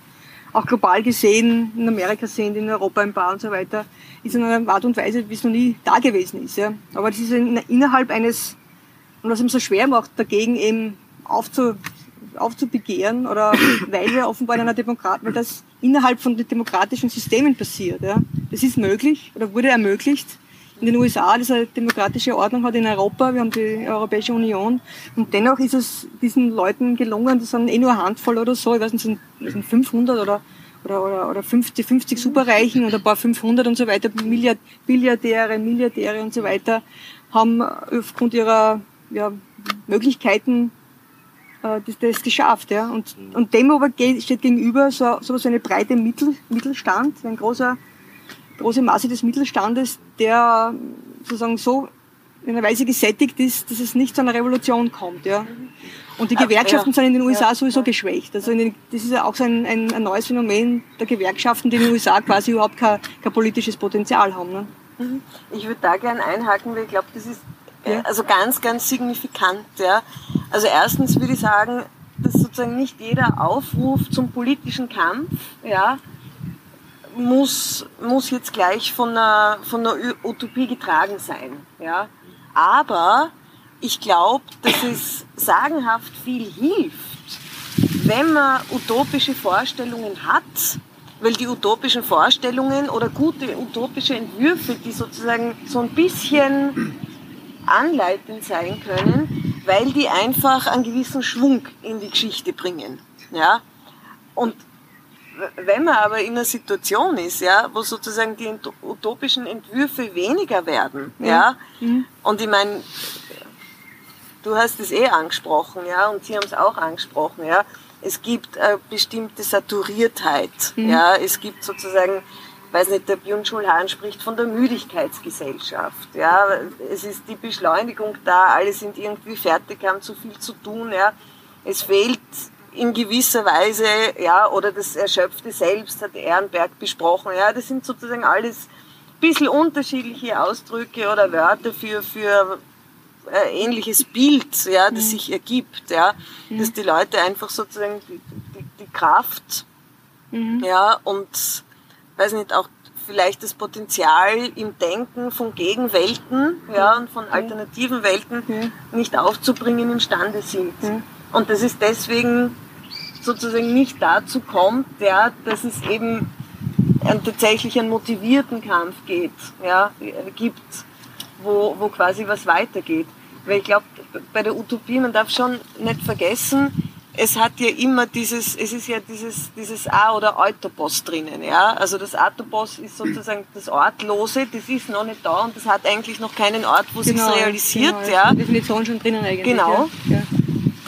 auch global gesehen in Amerika sind, in Europa ein paar und so weiter, ist in einer Art und Weise, wie es noch nie da gewesen ist. Ja. Aber das ist in, innerhalb eines, und was ihm so schwer macht, dagegen eben aufzu, aufzubegehren oder weil wir offenbar in einer Demokrat, weil das innerhalb von demokratischen Systemen passiert. Ja. Das ist möglich oder wurde ermöglicht in den USA, das eine demokratische Ordnung hat in Europa, wir haben die Europäische Union und dennoch ist es diesen Leuten gelungen, das sind eh nur eine Handvoll oder so, ich weiß nicht, das sind 500 oder oder, oder, oder 50, 50 Superreichen oder ein paar 500 und so weiter, Milliard, Milliardäre, Milliardäre und so weiter, haben aufgrund ihrer ja, Möglichkeiten äh, das, das geschafft. Ja. Und, und dem aber steht gegenüber so, so eine breite Mittel, Mittelstand, ein großer, große Masse des Mittelstandes, der sozusagen so in einer Weise gesättigt ist, dass es nicht zu einer Revolution kommt. Ja. Und die Gewerkschaften sind in den USA sowieso geschwächt. Also den, das ist ja auch so ein, ein, ein, neues Phänomen der Gewerkschaften, die in den USA quasi überhaupt kein, kein politisches Potenzial haben. Ne? Mhm. Ich würde da gerne einhaken, weil ich glaube, das ist ja. also ganz, ganz signifikant. Ja. Also erstens würde ich sagen, dass sozusagen nicht jeder Aufruf zum politischen Kampf ja, muss, muss jetzt gleich von einer, von einer Utopie getragen sein. Ja. Aber ich glaube, dass es sagenhaft viel hilft, wenn man utopische Vorstellungen hat, weil die utopischen Vorstellungen oder gute utopische Entwürfe, die sozusagen so ein bisschen anleitend sein können, weil die einfach einen gewissen Schwung in die Geschichte bringen. Ja? Und wenn man aber in einer Situation ist, ja, wo sozusagen die utopischen Entwürfe weniger werden, ja, mhm. und ich meine, du hast es eh angesprochen, ja, und Sie haben es auch angesprochen, ja. Es gibt eine bestimmte Saturiertheit, mhm. ja. Es gibt sozusagen, weiß nicht, der Byung-Chul Han spricht von der Müdigkeitsgesellschaft, ja. Es ist die Beschleunigung da, alle sind irgendwie fertig, haben zu viel zu tun, ja. Es fehlt in gewisser Weise, ja, oder das Erschöpfte selbst hat Ehrenberg besprochen, ja. Das sind sozusagen alles ein bisschen unterschiedliche Ausdrücke oder Wörter für, für äh, ähnliches Bild, ja, das mhm. sich ergibt, ja, mhm. dass die Leute einfach sozusagen die, die, die Kraft, mhm. ja, und weiß nicht, auch vielleicht das Potenzial im Denken von Gegenwelten, ja, und von alternativen Welten nicht aufzubringen imstande sind. Und das ist deswegen sozusagen nicht dazu kommt, ja, dass es eben einen, tatsächlich einen motivierten Kampf geht, ja, gibt, wo, wo quasi was weitergeht. Weil ich glaube, bei der Utopie, man darf schon nicht vergessen, es hat ja immer dieses, es ist ja dieses, dieses A oder Autopos drinnen, ja. Also das Autopos ist sozusagen das Ortlose, das ist noch nicht da und das hat eigentlich noch keinen Ort, wo genau, sich realisiert, genau, ja. Die Definition schon drinnen eigentlich. Genau. Ja.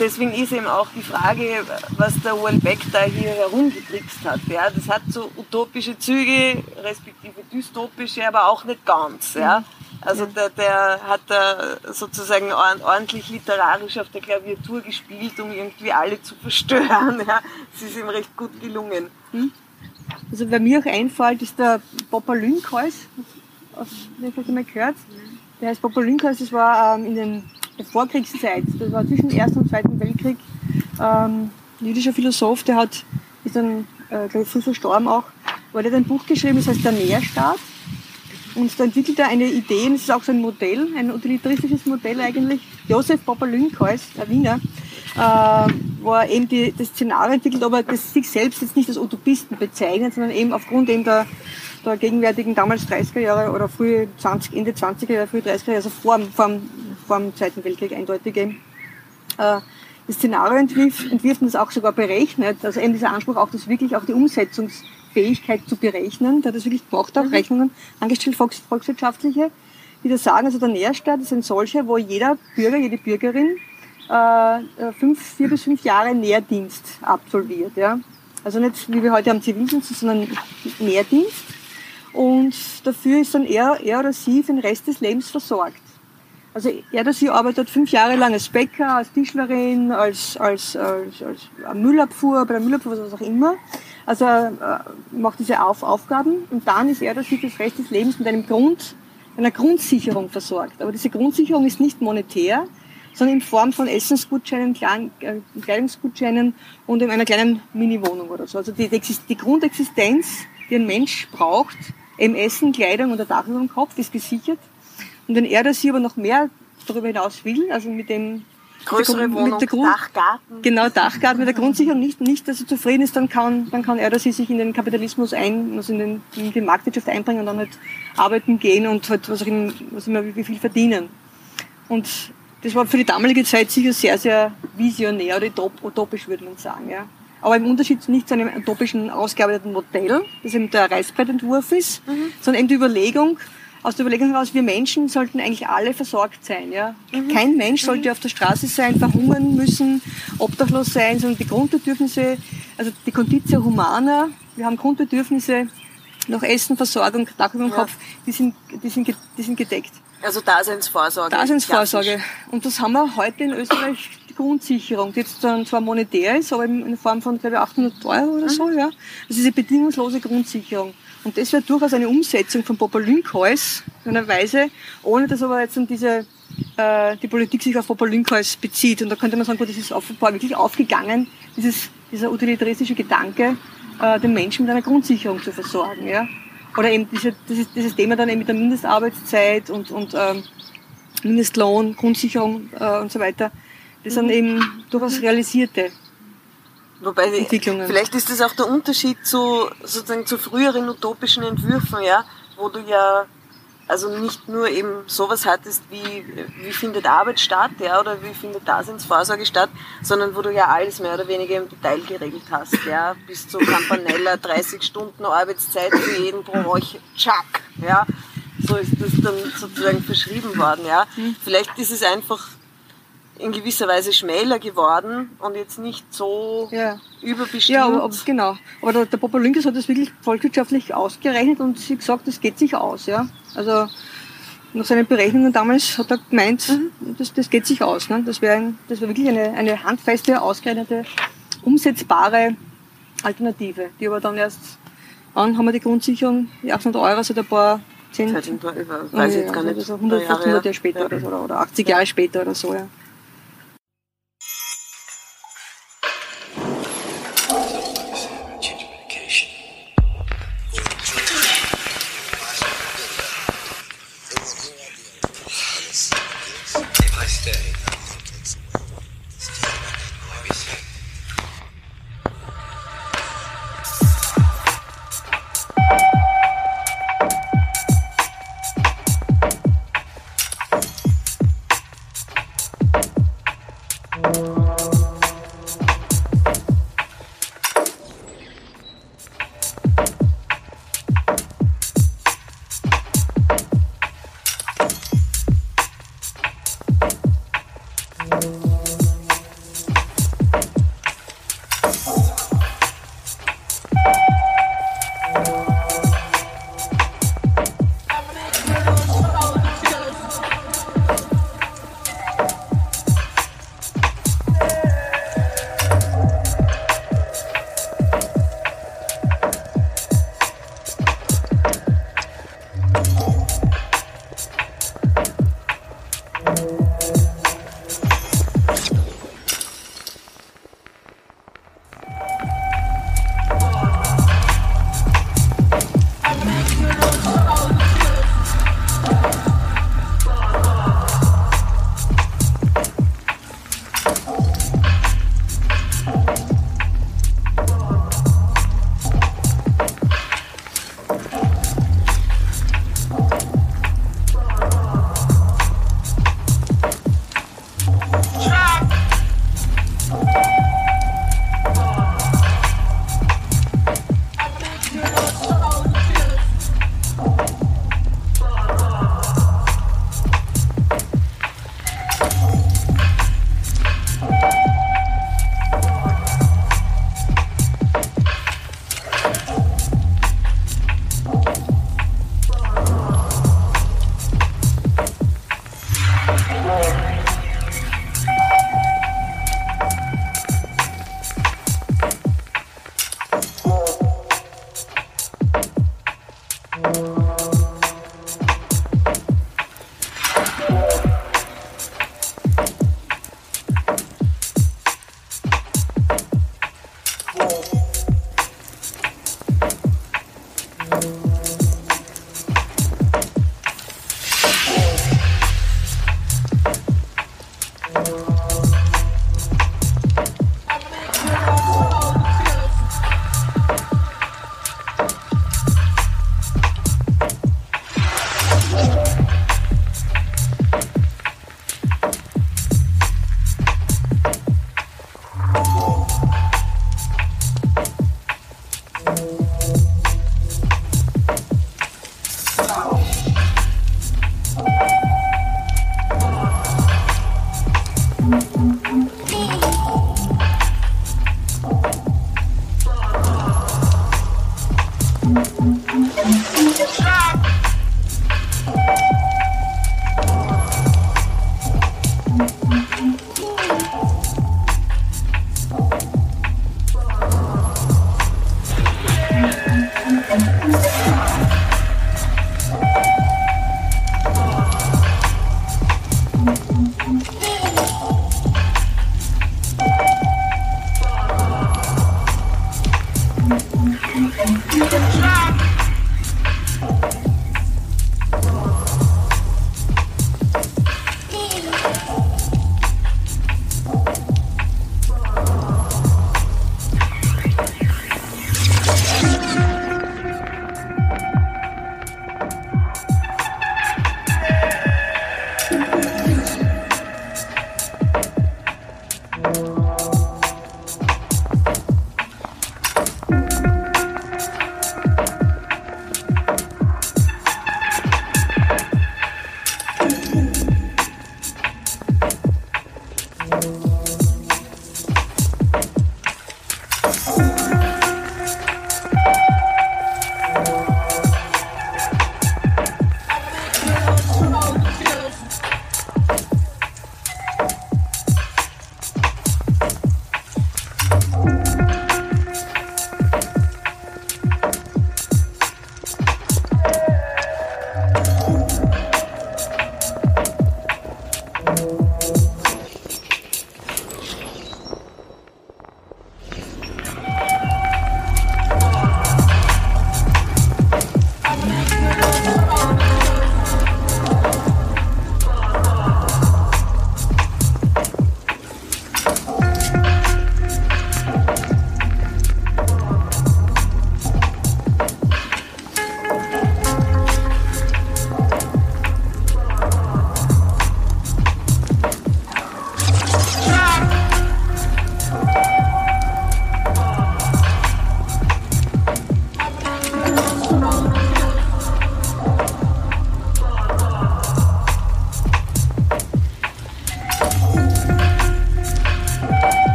Deswegen ist eben auch die Frage, was der Welbeck da hier herumgetrickst hat. Ja, das hat so utopische Züge, respektive dystopische, aber auch nicht ganz. Ja. Mhm. Also der, der hat da sozusagen ordentlich literarisch auf der Klaviatur gespielt, um irgendwie alle zu verstören. Ja. Es ist ihm recht gut gelungen. Hm? Also wer mir auch einfällt, ist der Papa Lynkhals. Den vielleicht einmal gehört. Der heißt Papa Lynkhals, das war ähm, in den, Vorkriegszeit, das war zwischen dem Ersten und Zweiten Weltkrieg, ähm, jüdischer Philosoph, der hat, ist dann, äh, glaube ich, früh verstorben auch, weil der ein Buch geschrieben, das heißt Der Nährstaat. Und da entwickelt er eine Idee, und das ist auch so ein Modell, ein utilitaristisches Modell eigentlich. Josef Popper-Lünkhäus, ein Wiener, äh, wo er eben die, das Szenario entwickelt, aber das sich selbst jetzt nicht als Utopisten bezeichnet, sondern eben aufgrund eben der, der gegenwärtigen damals 30er Jahre oder frühe 20, Ende 20er Jahre, frühe 30er Jahre, also vor, vor, vor dem Zweiten Weltkrieg eindeutig eben. Äh, das Szenario entwirft, entwirft und das auch sogar berechnet, also eben dieser Anspruch auch, dass wirklich auch die Umsetzungs Fähigkeit zu berechnen, der hat das wirklich gemacht, auch mhm. Rechnungen angestellt, volks, volkswirtschaftliche, die das sagen, also der Nährstaat ist ein solcher, wo jeder Bürger, jede Bürgerin äh, äh, fünf, vier bis fünf Jahre Nährdienst absolviert. Ja? Also nicht wie wir heute am Zivildienst, sondern Nährdienst. Und dafür ist dann er, er oder sie für den Rest des Lebens versorgt. Also er oder sie arbeitet fünf Jahre lang als Bäcker, als Tischlerin, als, als, als, als Müllabfuhr, bei der Müllabfuhr, was auch immer. Also er äh, macht diese Auf Aufgaben und dann ist er oder sie das Rest des Lebens mit einem Grund, einer Grundsicherung versorgt. Aber diese Grundsicherung ist nicht monetär, sondern in Form von Essensgutscheinen, äh, Kleidungsgutscheinen und in einer kleinen Mini-Wohnung oder so. Also die, die Grundexistenz, die ein Mensch braucht, eben Essen, Kleidung und ein Dach über dem Kopf, ist gesichert. Und wenn er oder sie aber noch mehr darüber hinaus will, also mit dem Größere mit Wohnung, der Grund, Dachgarten. Genau, Dachgarten mit der Grundsicherung nicht, nicht, dass er zufrieden ist, dann kann, dann kann er oder sie sich in den Kapitalismus ein, also in, den, in die Marktwirtschaft einbringen und dann halt arbeiten gehen und halt, was auch was immer, wie viel verdienen. Und das war für die damalige Zeit sicher sehr, sehr visionär oder utopisch, würde man sagen, ja. Aber im Unterschied nicht zu einem utopischen ausgearbeiteten Modell, das eben der Reißbrettentwurf ist, mhm. sondern eben die Überlegung, aus der Überlegung heraus, wir Menschen sollten eigentlich alle versorgt sein. Ja? Mhm. Kein Mensch sollte mhm. auf der Straße sein, verhungern müssen, obdachlos sein, sondern die Grundbedürfnisse, also die Conditio Humana, wir haben Grundbedürfnisse nach Essen, Versorgung, Dach über dem ja. Kopf, die sind, die, sind, die sind gedeckt. Also Daseinsvorsorge. Daseinsvorsorge. Und das haben wir heute in Österreich, die Grundsicherung, die jetzt dann zwar monetär ist, aber in Form von, glaube ich, 800 Euro oder mhm. so, ja. Das ist eine bedingungslose Grundsicherung. Und das wäre durchaus eine Umsetzung von Popolynkeus in einer Weise, ohne dass aber jetzt diese, äh, die Politik sich auf Popolynkeus bezieht. Und da könnte man sagen, gut, das ist offenbar wirklich aufgegangen, dieses, dieser utilitaristische Gedanke, äh, den Menschen mit einer Grundsicherung zu versorgen. Ja? Oder eben diese, dieses, dieses Thema dann eben mit der Mindestarbeitszeit und, und ähm, Mindestlohn, Grundsicherung äh, und so weiter, das sind eben durchaus realisierte Wobei, Entwicklungen. vielleicht ist das auch der Unterschied zu, sozusagen zu früheren utopischen Entwürfen, ja, wo du ja also nicht nur eben sowas hattest wie, wie findet Arbeit statt, ja, oder wie findet Daseinsvorsorge statt, sondern wo du ja alles mehr oder weniger im Detail geregelt hast, ja, bis zu Campanella, 30 Stunden Arbeitszeit für jeden pro Woche, tschack, ja. So ist das dann sozusagen verschrieben worden, ja. Mhm. Vielleicht ist es einfach in gewisser Weise schmäler geworden und jetzt nicht so ja. überbestimmt. Ja, aber, genau. Aber der, der Popolynkus hat das wirklich volkswirtschaftlich ausgerechnet und sie gesagt, das geht sich aus. Ja? Also nach seinen Berechnungen damals hat er gemeint, mhm. das, das geht sich aus. Ne? Das wäre das wär wirklich eine, eine handfeste, ausgerechnete, umsetzbare Alternative, die aber dann erst, wann haben wir die Grundsicherung, die 800 Euro seit ein paar 10, seit ein paar, ich weiß jetzt gar nicht. Also 100, 100 Jahre später ja. oder, so, oder 80 Jahre später oder so, ja.